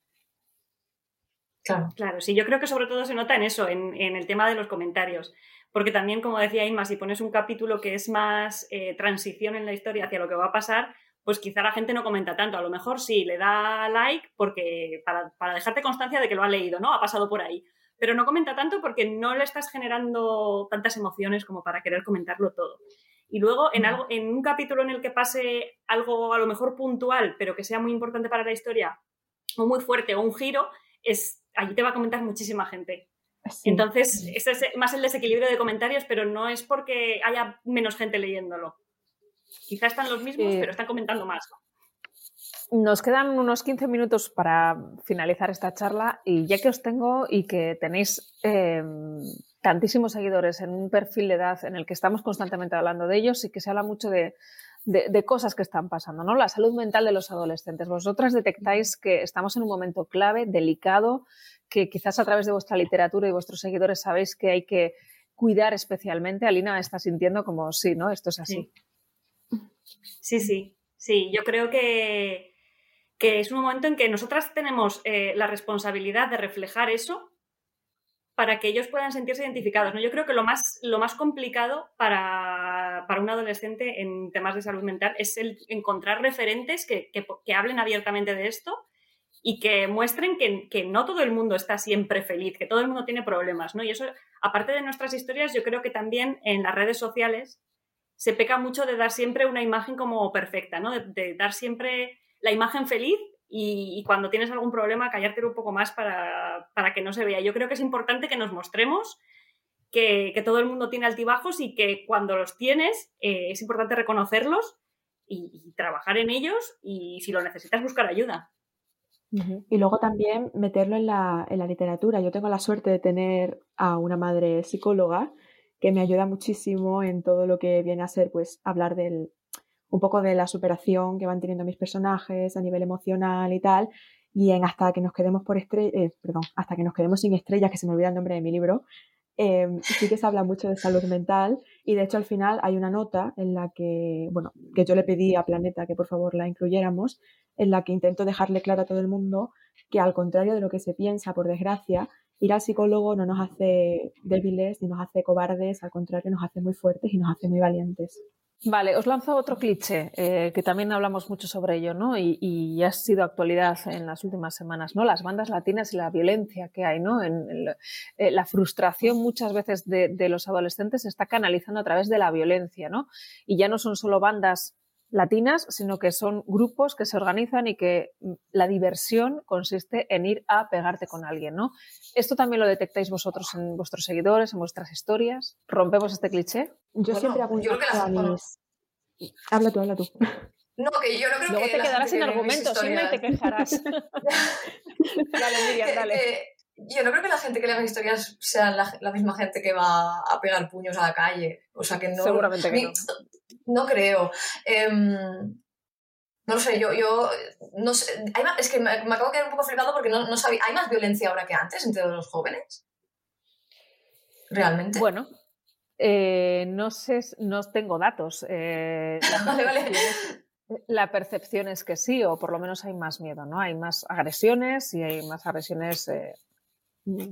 Claro. Claro, sí, yo creo que sobre todo se nota en eso, en, el tema de los comentarios. Porque también, como decía Inma, si pones un capítulo que es más eh, transición en la historia hacia lo que va a pasar, pues quizá la gente no comenta tanto. A lo mejor sí, le da like porque para, para, dejarte constancia de que lo ha leído, ¿no? Ha pasado por ahí. Pero no comenta tanto porque no le estás generando tantas emociones como para querer comentarlo todo. Y luego en, algo, en un capítulo en el que pase algo a lo mejor puntual, pero que sea muy importante para la historia, o muy fuerte, o un giro, es, allí te va a comentar muchísima gente. Entonces, ese es más el desequilibrio de comentarios, pero no es porque haya menos gente leyéndolo. Quizá están los mismos, pero están comentando más. Nos quedan unos 15 minutos para finalizar esta charla y ya que os tengo y que tenéis em, tantísimos seguidores en un perfil de edad en el que estamos constantemente hablando de ellos y que se habla mucho de, de, cosas que están pasando, ¿no? La salud mental de los adolescentes. Vosotras detectáis que estamos en un momento clave, delicado, que quizás a través de vuestra literatura y vuestros seguidores sabéis que hay que cuidar especialmente. Alina está sintiendo como sí, ¿no? Esto es así. Sí, sí, sí. Yo creo que, que es un momento en que nosotras tenemos eh, la responsabilidad de reflejar eso para que ellos puedan sentirse identificados. ¿no? Yo creo que lo más, lo más complicado para, para un adolescente en temas de salud mental es el encontrar referentes que, que, hablen abiertamente de esto y que muestren que, que, no todo el mundo está siempre feliz, que todo el mundo tiene problemas. ¿no? Y eso, aparte de nuestras historias, yo creo que también en las redes sociales se peca mucho de dar siempre una imagen como perfecta, ¿no? De, dar siempre la imagen feliz y, cuando tienes algún problema callarte un poco más para, que no se vea. Yo creo que es importante que nos mostremos que, todo el mundo tiene altibajos y que cuando los tienes eh, es importante reconocerlos y, trabajar en ellos y si lo necesitas buscar ayuda. Y luego también meterlo en la, en la literatura. Yo tengo la suerte de tener a una madre psicóloga que me ayuda muchísimo en todo lo que viene a ser, pues, hablar del, un poco de la superación que van teniendo mis personajes a nivel emocional y tal, y en hasta que nos quedemos por estrellas, eh, perdón, hasta que nos quedemos sin estrellas, que se me olvida el nombre de mi libro, em, sí que se habla mucho de salud mental y de hecho al final hay una nota en la que, bueno, que yo le pedí a Planeta que por favor la incluyéramos, en la que intento dejarle claro a todo el mundo que al contrario de lo que se piensa, por desgracia, ir al psicólogo no nos hace débiles ni nos hace cobardes, al contrario, nos hace muy fuertes y nos hace muy valientes. Vale, os lanzo otro cliché, eh, que también hablamos mucho sobre ello, ¿no? Y, ha sido actualidad en las últimas semanas, ¿no? Las bandas latinas y la violencia que hay, ¿no? Eh, la frustración muchas veces de, de, los adolescentes se está canalizando a través de la violencia, ¿no? Y ya no son solo bandas latinas, sino que son grupos que se organizan y que mm, la diversión consiste en ir a pegarte con alguien, ¿no? ¿Esto también lo detectáis vosotros en vuestros seguidores, en vuestras historias? ¿Rompemos este cliché? Yo siempre hago a mis... Habla tú, habla tú. No, que yo no creo Luego que. te quedarás sin argumentos, sí me te quejarás. dale, Miriam, dale. Eh, yo no creo que la gente que lee mis historias sea la, misma gente que va a pegar puños a la calle. O sea que no. Seguramente que no. No creo. Em, no lo sé, yo, yo no sé. es que me, acabo de quedar un poco flipado porque no, no sabía. ¿Hay más violencia ahora que antes entre los jóvenes? ¿Realmente? Bueno, eh, no sé, no tengo datos. Eh, vale, vale. La percepción es que sí, o por lo menos hay más miedo, ¿no? Hay más agresiones y hay más agresiones eh,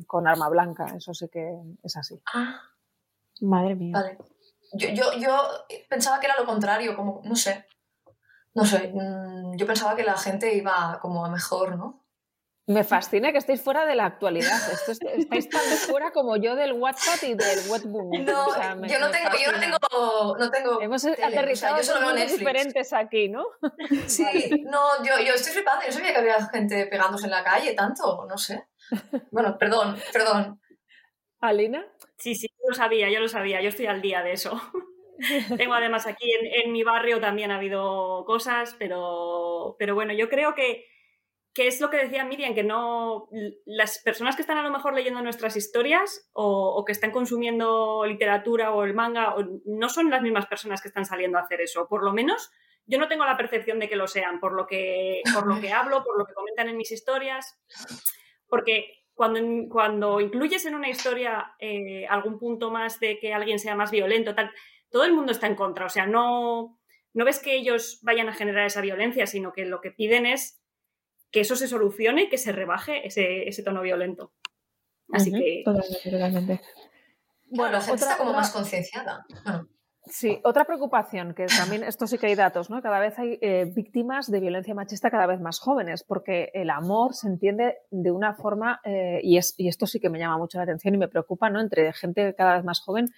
con arma blanca, eso sí que es así. Ah. Madre mía. Vale. Yo, yo, yo pensaba que era lo contrario, como, no sé. No sé, mm, yo pensaba que la gente iba como a mejor, ¿no? Me fascina que estéis fuera de la actualidad. estáis tan fuera como yo del WhatsApp y del webbook. No, yo no tengo, yo no tengo, no tengo. Hemos aterrizado diferentes aquí, ¿no? Sí, no, yo, yo estoy flipando. Yo sabía que había gente pegándose en la calle tanto, no sé. Bueno, perdón, perdón. ¿Alina? Sí, sí, yo lo sabía, yo lo sabía. Yo estoy al día de eso. Tengo además aquí en, en, mi barrio también ha habido cosas, pero, pero bueno, yo creo que que es lo que decía Miriam, que no las personas que están a lo mejor leyendo nuestras historias o, que están consumiendo literatura o el manga no son las mismas personas que están saliendo a hacer eso. Por lo menos yo no tengo la percepción de que lo sean, por lo que, por lo que hablo, por lo que comentan en mis historias. Porque cuando, cuando incluyes en una historia eh, algún punto más de que alguien sea más violento, tal, todo el mundo está en contra. O sea, no, no ves que ellos vayan a generar esa violencia, sino que lo que piden es que eso se solucione y que se rebaje ese, tono violento. Así que. Totalmente, Bueno, la gente está como más concienciada. Sí, otra preocupación, que también esto sí que hay datos, ¿no? Cada vez hay eh, víctimas de violencia machista cada vez más jóvenes, porque el amor se entiende de una forma, eh, y, es, y esto sí que me llama mucho la atención y me preocupa, ¿no? Entre gente cada vez más joven,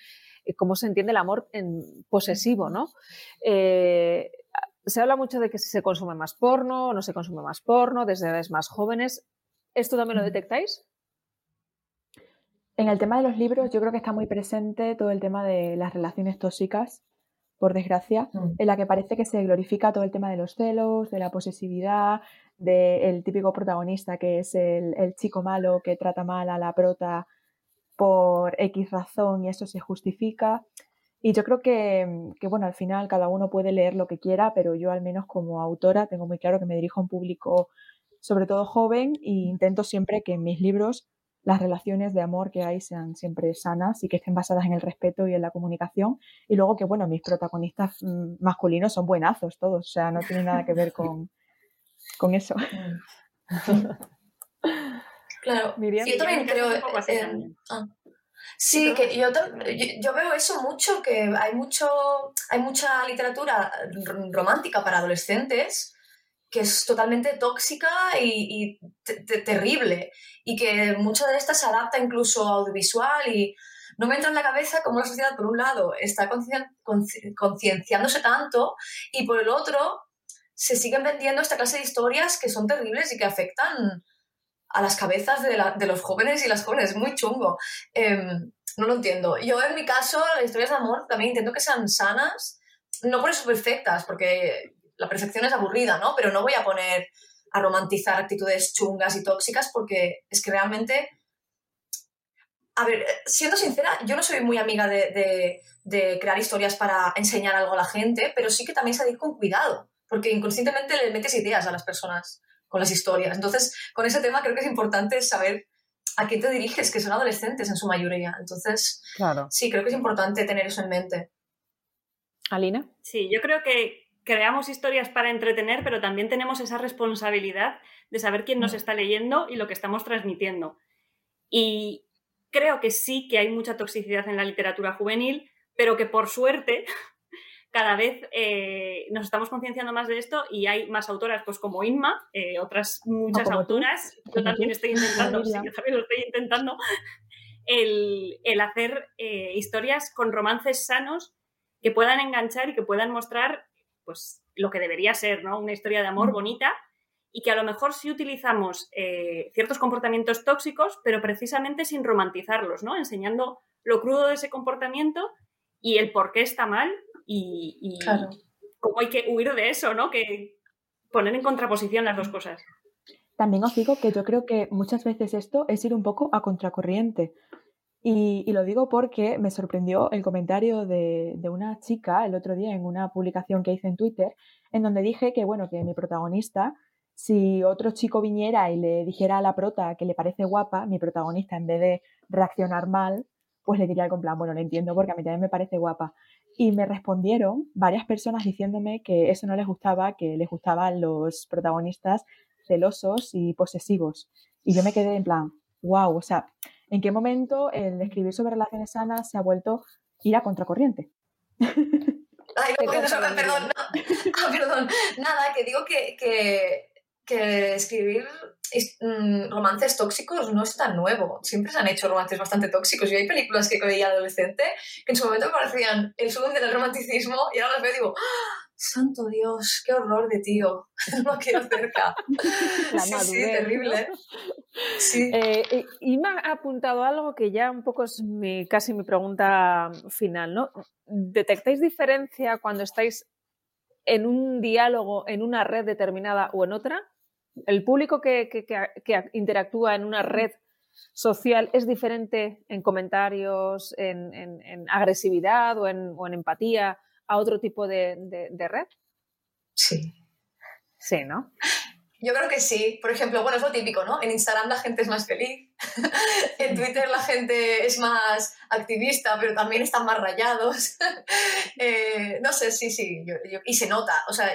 eh, cómo se entiende el amor en posesivo, ¿no? se habla mucho de que si se consume más porno o no se consume más porno desde edades más jóvenes. ¿Esto también lo detectáis? En el tema de los libros, yo creo que está muy presente todo el tema de las relaciones tóxicas, por desgracia, mm. en la que parece que se glorifica todo el tema de los celos, de la posesividad, del típico protagonista que es el, el chico malo que trata mal a la prota por X razón y eso se justifica. Y yo creo que, bueno, al final cada uno puede leer lo que quiera, pero yo al menos como autora tengo muy claro que me dirijo a un público sobre todo joven e intento siempre que en mis libros las relaciones de amor que hay sean siempre sanas y que estén basadas en el respeto y en la comunicación. Y luego que, bueno, mis protagonistas mm, masculinos son buenazos todos, o sea, no tiene nada que ver con, con eso. Claro, yo también creo... Sí, que yo, yo, veo eso mucho, que hay, mucho, hay mucha literatura romántica para adolescentes que es totalmente tóxica y, terrible y que mucha de esta se adapta incluso a audiovisual y no me entra en la cabeza cómo la sociedad por un lado está concienciándose tanto y por el otro se siguen vendiendo esta clase de historias que son terribles y que afectan a las cabezas de, los jóvenes y las jóvenes. Es muy chungo. Em, no lo entiendo. Yo, en mi caso, las historias de amor también intento que sean sanas, no por eso perfectas, porque la perfección es aburrida, ¿no? Pero no voy a poner a romantizar actitudes chungas y tóxicas porque es que realmente... A ver, siendo sincera, yo no soy muy amiga de, de crear historias para enseñar algo a la gente, pero sí que también se ha de ir con cuidado, porque inconscientemente le metes ideas a las personas con las historias. Entonces, con ese tema creo que es importante saber a qué te diriges, que son adolescentes en su mayoría. Entonces, claro. sí, creo que es importante tener eso en mente. Alina. Sí, yo creo que creamos historias para entretener, pero también tenemos esa responsabilidad de saber quién nos mm. está leyendo y lo que estamos transmitiendo. Y creo que sí que hay mucha toxicidad en la literatura juvenil, pero que por suerte cada vez eh, nos estamos concienciando más de esto y hay más autoras, pues como Inma, eh, otras muchas autoras. Yo también estoy intentando, sí, yo también lo estoy intentando, el, hacer eh, historias con romances sanos que puedan enganchar y que puedan mostrar pues lo que debería ser, ¿no? Una historia de amor bonita y que a lo mejor sí utilizamos ciertos comportamientos tóxicos, pero precisamente sin romantizarlos, ¿no? Enseñando lo crudo de ese comportamiento y el por qué está mal y, cómo hay que huir de eso, ¿no? Que poner en contraposición las dos cosas. También os digo que yo creo que muchas veces esto es ir un poco a contracorriente. Y, lo digo porque me sorprendió el comentario de, de, una chica el otro día en una publicación que hice en Twitter, en donde dije que, bueno, que mi protagonista, si otro chico viniera y le dijera a la prota que le parece guapa, mi protagonista, en vez de reaccionar mal, pues le diría algo en plan, bueno, lo entiendo porque a mí también me parece guapa. Y me respondieron varias personas diciéndome que eso no les gustaba, que les gustaban los protagonistas celosos y posesivos. Y yo me quedé en plan, wow, o sea, ¿en qué momento el escribir sobre relaciones sanas se ha vuelto ir a contracorriente? Ay, no, perdón, no, perdón, nada, que digo que, que, que escribir mm, romances tóxicos no es tan nuevo. Siempre se han hecho romances bastante tóxicos. Y hay películas que veía adolescente que en su momento me parecían el sumo del romanticismo y ahora las veo y digo, ¡Ah! Santo Dios, qué horror de tío, no quiero cerca. La sí, sí, terrible. Sí. Eh, y me ha apuntado algo que ya un poco es casi mi pregunta final, ¿no? ¿Detectáis diferencia cuando estáis en un diálogo en una red determinada o en otra? ¿El público que, interactúa en una red social es diferente en comentarios, en, agresividad o en, o en empatía a otro tipo de, red? Sí. Sí, ¿no? Yo creo que sí. Por ejemplo, bueno, es lo típico, ¿no? En Instagram la gente es más feliz, en Twitter la gente es más activista, pero también están más rayados. Eh, no sé, sí, sí. y se nota. O sea,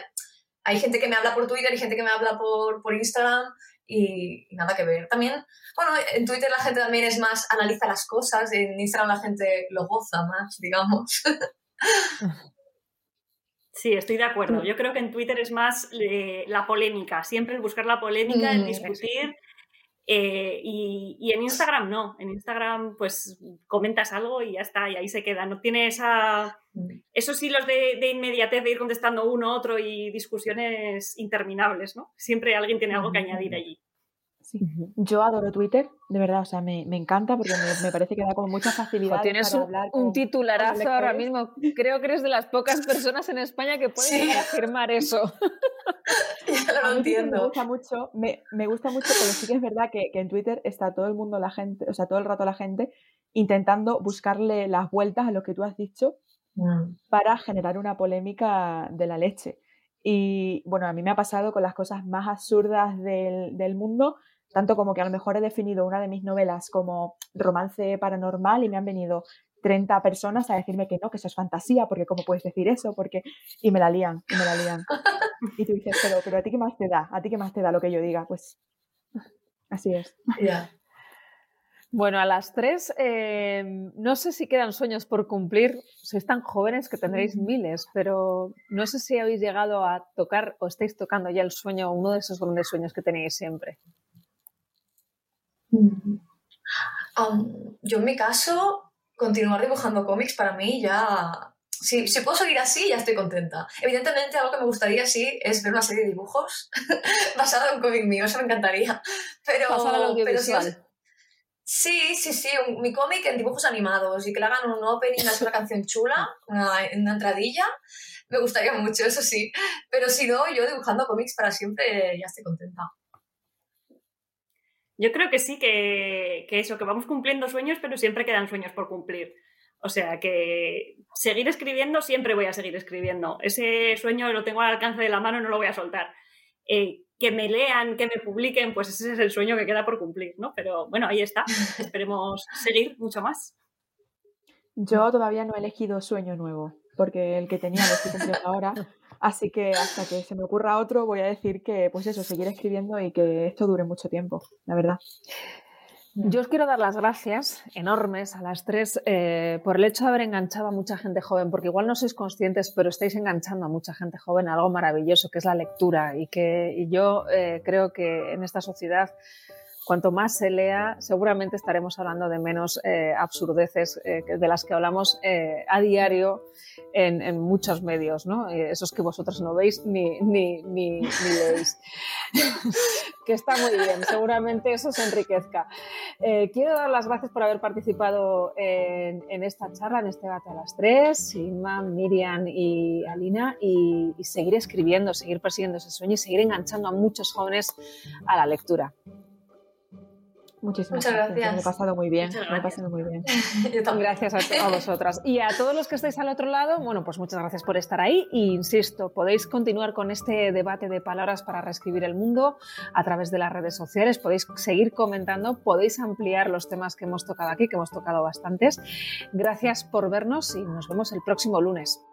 hay gente que me habla por Twitter y gente que me habla por, por Instagram y, nada que ver. También, bueno, en Twitter la gente también es más, analiza las cosas, en Instagram la gente lo goza más, digamos. Sí, estoy de acuerdo. Yo creo que en Twitter es más eh, la polémica, siempre el buscar la polémica, el mm, discutir. Eh, y, en Instagram no, en Instagram pues comentas algo y ya está, y ahí se queda. No tiene esa, mm. esos hilos de, de inmediatez de ir contestando uno, otro y discusiones interminables, ¿no? Siempre alguien tiene algo que añadir allí. Yo adoro Twitter, de verdad, o sea, me, encanta porque me, parece que da como mucha facilidad. tienes para un, hablar un titularazo ahora mismo. Creo que eres de las pocas personas en España que pueden afirmar eso. lo entiendo. Me gusta mucho, me, gusta mucho, pero sí que es verdad que, en Twitter está todo el mundo, la gente, o sea, todo el rato la gente intentando buscarle las vueltas a lo que tú has dicho mm. para generar una polémica de la leche. Y bueno, a mí me ha pasado con las cosas más absurdas del, del mundo tanto como que a lo mejor he definido una de mis novelas como romance paranormal y me han venido 30 personas a decirme que no, que eso es fantasía, porque cómo puedes decir eso, porque y me la lían, y me la lían. Y tú dices, pero, pero a ti qué más te da, a ti qué más te da lo que yo diga, pues así es. Bueno, a las tres, em, no sé si quedan sueños por cumplir. Sois tan jóvenes que tendréis miles, pero no sé si habéis llegado a tocar o estáis tocando ya el sueño, uno de esos grandes sueños que tenéis siempre yo en mi caso, continuar dibujando cómics para mí ya... Si, si puedo seguir así, ya estoy contenta. Evidentemente, algo que me gustaría, sí, es ver una serie de dibujos basada en un cómic mío, eso me encantaría. Pero, pero sí, sí, sí, mi cómic en dibujos animados y que le hagan un opening, una canción chula, una, una entradilla, me gustaría mucho, eso sí. Pero si no, yo dibujando cómics para siempre ya estoy contenta. Yo creo que sí, que, eso, que vamos cumpliendo sueños, pero siempre quedan sueños por cumplir. O sea que seguir escribiendo, siempre voy a seguir escribiendo. Ese sueño lo tengo al alcance de la mano y no lo voy a soltar. Eh, que me lean, que me publiquen, pues ese es el sueño que queda por cumplir, ¿no? Pero bueno, ahí está. Esperemos seguir mucho más. Yo todavía no he elegido sueño nuevo, porque el que tenía lo estoy cumpliendo ahora. Así que hasta que se me ocurra otro, voy a decir que, pues eso, seguir escribiendo y que esto dure mucho tiempo, la verdad. Yo os quiero dar las gracias enormes a las tres eh, por el hecho de haber enganchado a mucha gente joven, porque igual no sois conscientes, pero estáis enganchando a mucha gente joven a algo maravilloso que es la lectura y que yo eh, creo que en esta sociedad cuanto más se lea, seguramente estaremos hablando de menos eh, absurdeces eh, de las que hablamos eh, a diario en, muchos medios, ¿no? esos que vosotros no veis ni, ni, ni, leéis. que está muy bien, seguramente eso se enriquezca. quiero dar las gracias por haber participado en, esta charla, en este debate a las tres, Inma, Miriam y Alina, y, y seguir escribiendo, seguir persiguiendo ese sueño y seguir enganchando a muchos jóvenes a la lectura. Muchísimas gracias. Me he pasado muy bien. Me he pasado muy bien. gracias a, vosotras. Y a todos los que estáis al otro lado, bueno, pues muchas gracias por estar ahí. Y insisto, podéis continuar con este debate de palabras para reescribir el mundo a través de las redes sociales. Podéis seguir comentando, podéis ampliar los temas que hemos tocado aquí, que hemos tocado bastantes. Gracias por vernos y nos vemos el próximo lunes.